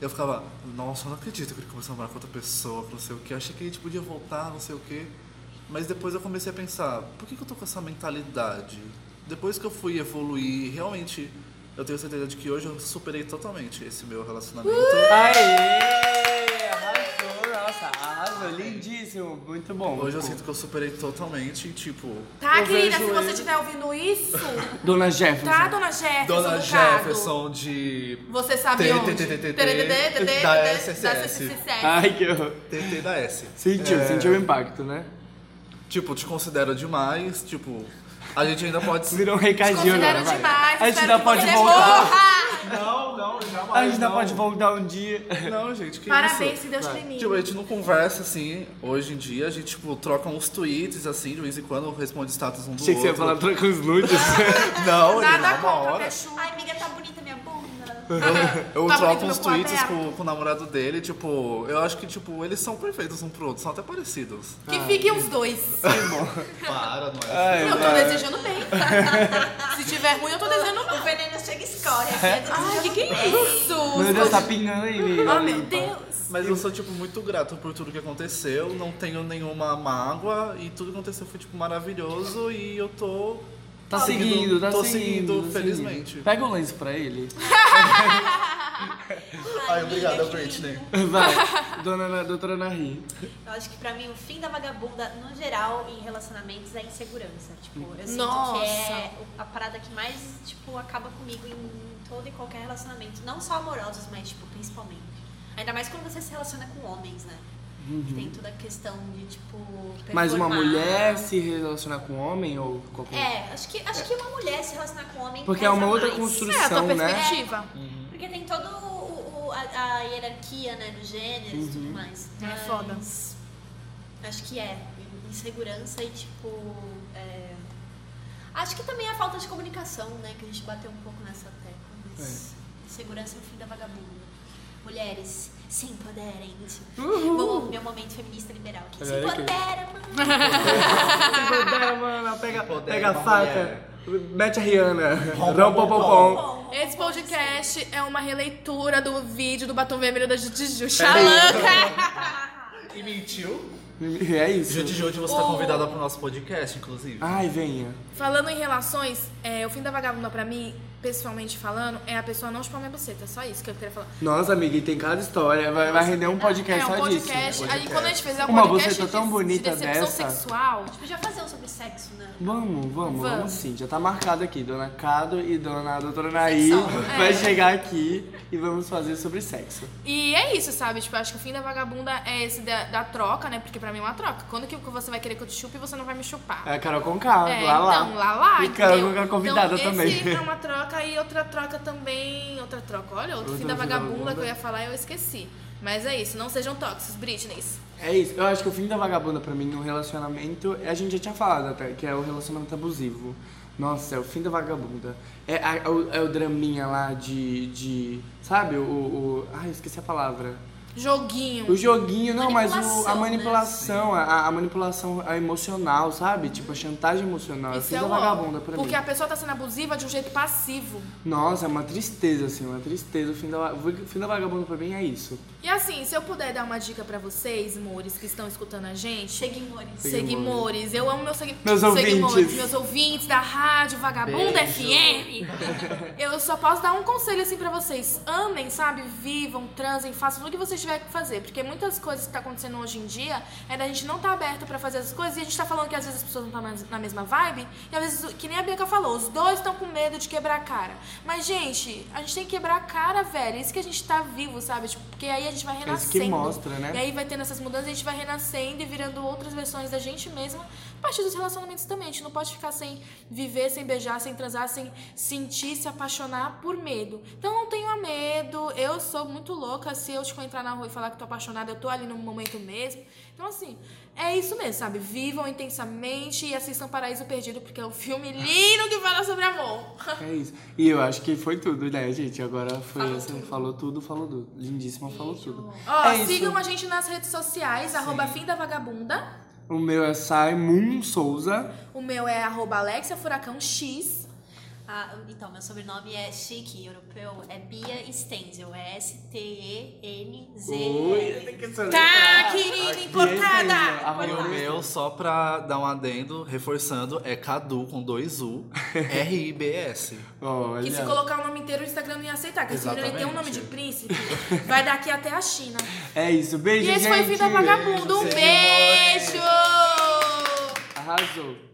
Speaker 3: eu ficava, nossa, eu não acredito que ele começou a namorar com outra pessoa, não sei o que, achei que a gente podia voltar, não sei o que. Mas depois eu comecei a pensar, por que, que eu tô com essa mentalidade? Depois que eu fui evoluir, realmente, eu tenho certeza de que hoje eu superei totalmente esse meu relacionamento.
Speaker 1: Aê! Nossa. Lindíssimo, muito bom.
Speaker 3: Hoje eu
Speaker 1: Tipo,
Speaker 3: sinto que eu superei totalmente e, tipo.
Speaker 2: Tá,
Speaker 3: eu
Speaker 2: querida,
Speaker 3: vejo
Speaker 2: se você
Speaker 3: ele-
Speaker 2: estiver ouvindo isso,
Speaker 1: Dona Jefferson.
Speaker 2: tá, dona Jefferson
Speaker 3: Dona
Speaker 2: do Cado?
Speaker 3: Jefferson de.
Speaker 2: Você sabe
Speaker 3: T,
Speaker 2: onde?
Speaker 3: T, T, T, T,
Speaker 2: TTT,
Speaker 3: da
Speaker 2: da
Speaker 3: SSS.
Speaker 2: SSS.
Speaker 1: Ai, que horror.
Speaker 3: TT da S.
Speaker 1: Sentiu,
Speaker 3: É,
Speaker 1: sentiu o impacto, né?
Speaker 3: Tipo, te considero demais, tipo. A gente ainda pode se.
Speaker 1: Virou um recadinho agora, vai.
Speaker 2: demais,
Speaker 1: A gente ainda pode voltar.
Speaker 2: morra.
Speaker 3: Não, não, jamais.
Speaker 1: A gente ainda
Speaker 3: não.
Speaker 1: pode voltar um dia.
Speaker 3: Não, gente, que
Speaker 2: Parabéns,
Speaker 3: isso?
Speaker 2: que Deus te
Speaker 1: Vai.
Speaker 2: limite.
Speaker 3: Tipo, a gente não conversa assim, hoje em dia, a gente, tipo, troca uns tweets, assim, de vez em quando responde status um do
Speaker 1: Achei que você ia
Speaker 3: outro.
Speaker 1: falar troca os nudes.
Speaker 3: Não, ele
Speaker 2: Nada
Speaker 3: dá uma
Speaker 2: contra,
Speaker 3: hora.
Speaker 4: Ai, amiga, tá bonita minha bunda.
Speaker 3: Eu
Speaker 2: Tá
Speaker 3: troco uns tweets
Speaker 2: aberto.
Speaker 3: com, com o namorado dele, tipo, eu acho que, tipo, eles são perfeitos um pro outro, são até parecidos.
Speaker 2: Que fiquem os dois.
Speaker 3: Para, não é?
Speaker 1: Ai,
Speaker 2: Eu tô desejando bem. Se tiver ruim, eu tô desejando
Speaker 4: O
Speaker 2: mal.
Speaker 4: veneno chega e escorre. aqui é do-
Speaker 2: Ai, que que é isso?
Speaker 1: Meu Deus, tá pingando aí, amiga.
Speaker 2: Oh, meu Deus.
Speaker 3: Mas eu sou, tipo, muito grato por tudo que aconteceu, não tenho nenhuma mágoa e tudo que aconteceu foi, tipo, maravilhoso e eu tô.
Speaker 1: Tá seguindo, tá
Speaker 3: tô
Speaker 1: seguindo.
Speaker 3: seguindo,
Speaker 1: tá
Speaker 3: felizmente.
Speaker 1: seguindo. Pega o lenço pra ele.
Speaker 3: Ai, obrigada, Britney.
Speaker 1: Vai, dona, doutora Nahi.
Speaker 4: Eu acho que pra mim o fim da vagabunda, no geral, em relacionamentos, é insegurança. Tipo, eu sinto
Speaker 2: Nossa.
Speaker 4: que é a parada que mais, tipo, acaba comigo em todo e qualquer relacionamento. Não só amorosos, mas, tipo, principalmente. Ainda mais quando você se relaciona com homens, né? Que tem toda a questão de, tipo,
Speaker 1: Mas uma
Speaker 4: performar.
Speaker 1: mulher se relacionar com um homem ou qualquer
Speaker 4: É, acho que, acho que uma mulher se relacionar com um homem
Speaker 1: Porque é uma outra
Speaker 4: mais.
Speaker 1: construção.
Speaker 2: É a tua
Speaker 1: né?
Speaker 2: perspectiva.
Speaker 4: Porque tem todo o, o- a, a hierarquia, né, do gênero e tudo mais.
Speaker 2: É
Speaker 4: Mas
Speaker 2: foda.
Speaker 4: Acho que é. Insegurança e tipo. é, Acho que também a falta de comunicação, né? Que a gente bateu um pouco nessa tecla. Mas
Speaker 1: É.
Speaker 4: segurança é o fim da vagabunda. Mulheres, se empoderem-se.
Speaker 1: Uhul.
Speaker 4: Bom, meu momento feminista liberal aqui. Se empodera, mano.
Speaker 1: Se puder, mano, pega,
Speaker 3: Poder
Speaker 1: pega a faca, mete a Rihanna, rom pom
Speaker 3: pom.
Speaker 2: Esse podcast é uma releitura do vídeo do batom vermelho da Juju
Speaker 1: É
Speaker 2: Xalanca.
Speaker 3: E mentiu.
Speaker 1: É isso.
Speaker 3: Jude Jude, você tá
Speaker 2: Oh.
Speaker 3: convidada pro nosso podcast, inclusive.
Speaker 1: Ai, venha.
Speaker 2: Falando em relações, é, o fim da vagabunda pra mim, pessoalmente falando, é a pessoa não chupar minha buceta. Só isso que eu queria falar.
Speaker 1: Nossa, amiga, e tem cada história. Vai, vai render um podcast
Speaker 2: é um
Speaker 1: só
Speaker 2: podcast.
Speaker 1: disso.
Speaker 2: Aí quando a gente fizer um
Speaker 1: Uma
Speaker 2: podcast
Speaker 1: buceta tão
Speaker 2: de,
Speaker 1: bonita
Speaker 2: de
Speaker 1: dessa.
Speaker 2: sexual,
Speaker 4: Podia fazer um sobre sexo, né?
Speaker 1: Vamos, vamos, vamos,
Speaker 2: Vamos.
Speaker 1: sim. Já tá marcado aqui. Dona Cado e Dona Doutora Naí
Speaker 4: Sexo.
Speaker 1: vai
Speaker 2: É.
Speaker 1: chegar aqui e vamos fazer sobre sexo.
Speaker 2: E é isso, sabe? Tipo, acho que o fim da vagabunda é esse da, da troca, né? Porque pra mim é uma troca. Quando que você vai querer que eu te chupe e você não vai me chupar?
Speaker 1: É a Carol Conká,
Speaker 2: É,
Speaker 1: lá lá.
Speaker 2: então, lá lá,
Speaker 1: E Carol? Conká convidada
Speaker 2: então,
Speaker 1: também.
Speaker 2: Esse é uma troca e outra troca também. Outra troca, olha, outro fim da vagabunda
Speaker 1: vagabunda.
Speaker 2: que eu ia falar eu esqueci. Mas é isso, não sejam tóxicos, Britney.
Speaker 1: É isso. Eu acho que o fim da vagabunda pra mim no relacionamento, a gente já tinha falado até, que é o relacionamento abusivo. Nossa, é o fim da vagabunda. É, a- é o, é o draminha lá de. de sabe? O, o. Ai, eu esqueci a palavra.
Speaker 2: Joguinho.
Speaker 1: O joguinho, não, mas o, a
Speaker 4: Manipulação, né?
Speaker 1: manipulação, a, a manipulação emocional, sabe? Tipo, a chantagem emocional. É o
Speaker 2: Isso
Speaker 1: fim
Speaker 2: é
Speaker 1: da
Speaker 2: o
Speaker 1: vagabunda pra
Speaker 2: Porque
Speaker 1: mim.
Speaker 2: a pessoa tá sendo abusiva de um jeito passivo.
Speaker 1: Nossa, é uma tristeza, assim, uma tristeza. O fim da, va- o fim da vagabunda pra mim é isso.
Speaker 2: E assim, se eu puder dar uma dica pra vocês, amores, que estão escutando a gente.
Speaker 4: Seguimores.
Speaker 2: Seguimores, eu amo meus segui
Speaker 1: Meus
Speaker 2: seguimores,
Speaker 1: ouvintes.
Speaker 2: meus ouvintes da rádio Vagabunda. FM. Eu só posso dar um conselho assim pra vocês: amem, sabe? Vivam, transem, façam tudo o que vocês tiverem que fazer, porque muitas coisas que tá acontecendo hoje em dia é da gente não tá aberto pra fazer essas coisas e a gente tá falando que às vezes as pessoas não estão na mesma vibe e às vezes, que nem a Bianca falou, os dois estão com medo de quebrar a cara. Mas, gente, a gente tem que quebrar a cara, velho. Isso que a gente tá vivo, sabe? Tipo, porque aí a gente vai
Speaker 1: É isso
Speaker 2: renascendo.
Speaker 1: que mostra, né?
Speaker 2: E aí vai tendo essas mudanças, a gente vai renascendo e virando outras versões da gente mesma. A partir dos relacionamentos também. A gente não pode ficar sem viver, sem beijar, sem transar, sem sentir, se apaixonar por medo. Então não tenha medo. Eu sou muito louca. Se eu, tipo, entrar na rua e falar que tô apaixonada, eu tô ali no momento mesmo. Então, assim, é isso mesmo, sabe? Vivam intensamente e assistam Paraíso Perdido, porque é um filme lindo que fala sobre amor.
Speaker 1: É isso. E eu acho que foi tudo, né, gente? Agora foi essa. Falou tudo, falou tudo. Lindíssima, falou tudo.
Speaker 2: Ó,
Speaker 1: É isso.
Speaker 2: sigam a gente nas redes sociais, arroba fim da vagabunda.
Speaker 1: O meu é Simon Souza.
Speaker 2: O meu é arroba Alexia Furacão X.
Speaker 4: Ah, então, meu sobrenome é chique, europeu, é Bia Stenzel, é S-T-E-N-Z.
Speaker 1: Que
Speaker 2: Tá, querida, importada!
Speaker 3: E o meu, só pra dar um adendo, reforçando, é Cadu com dois U, R-I-B-S.
Speaker 1: Olha.
Speaker 2: Que se colocar o nome inteiro, o Instagram não ia aceitar. Porque se ele tem um nome de príncipe, vai daqui até a China.
Speaker 1: É isso. Beijo,
Speaker 2: E esse
Speaker 1: gente.
Speaker 2: foi o fim da vagabunda. Um beijo!
Speaker 1: Arrasou.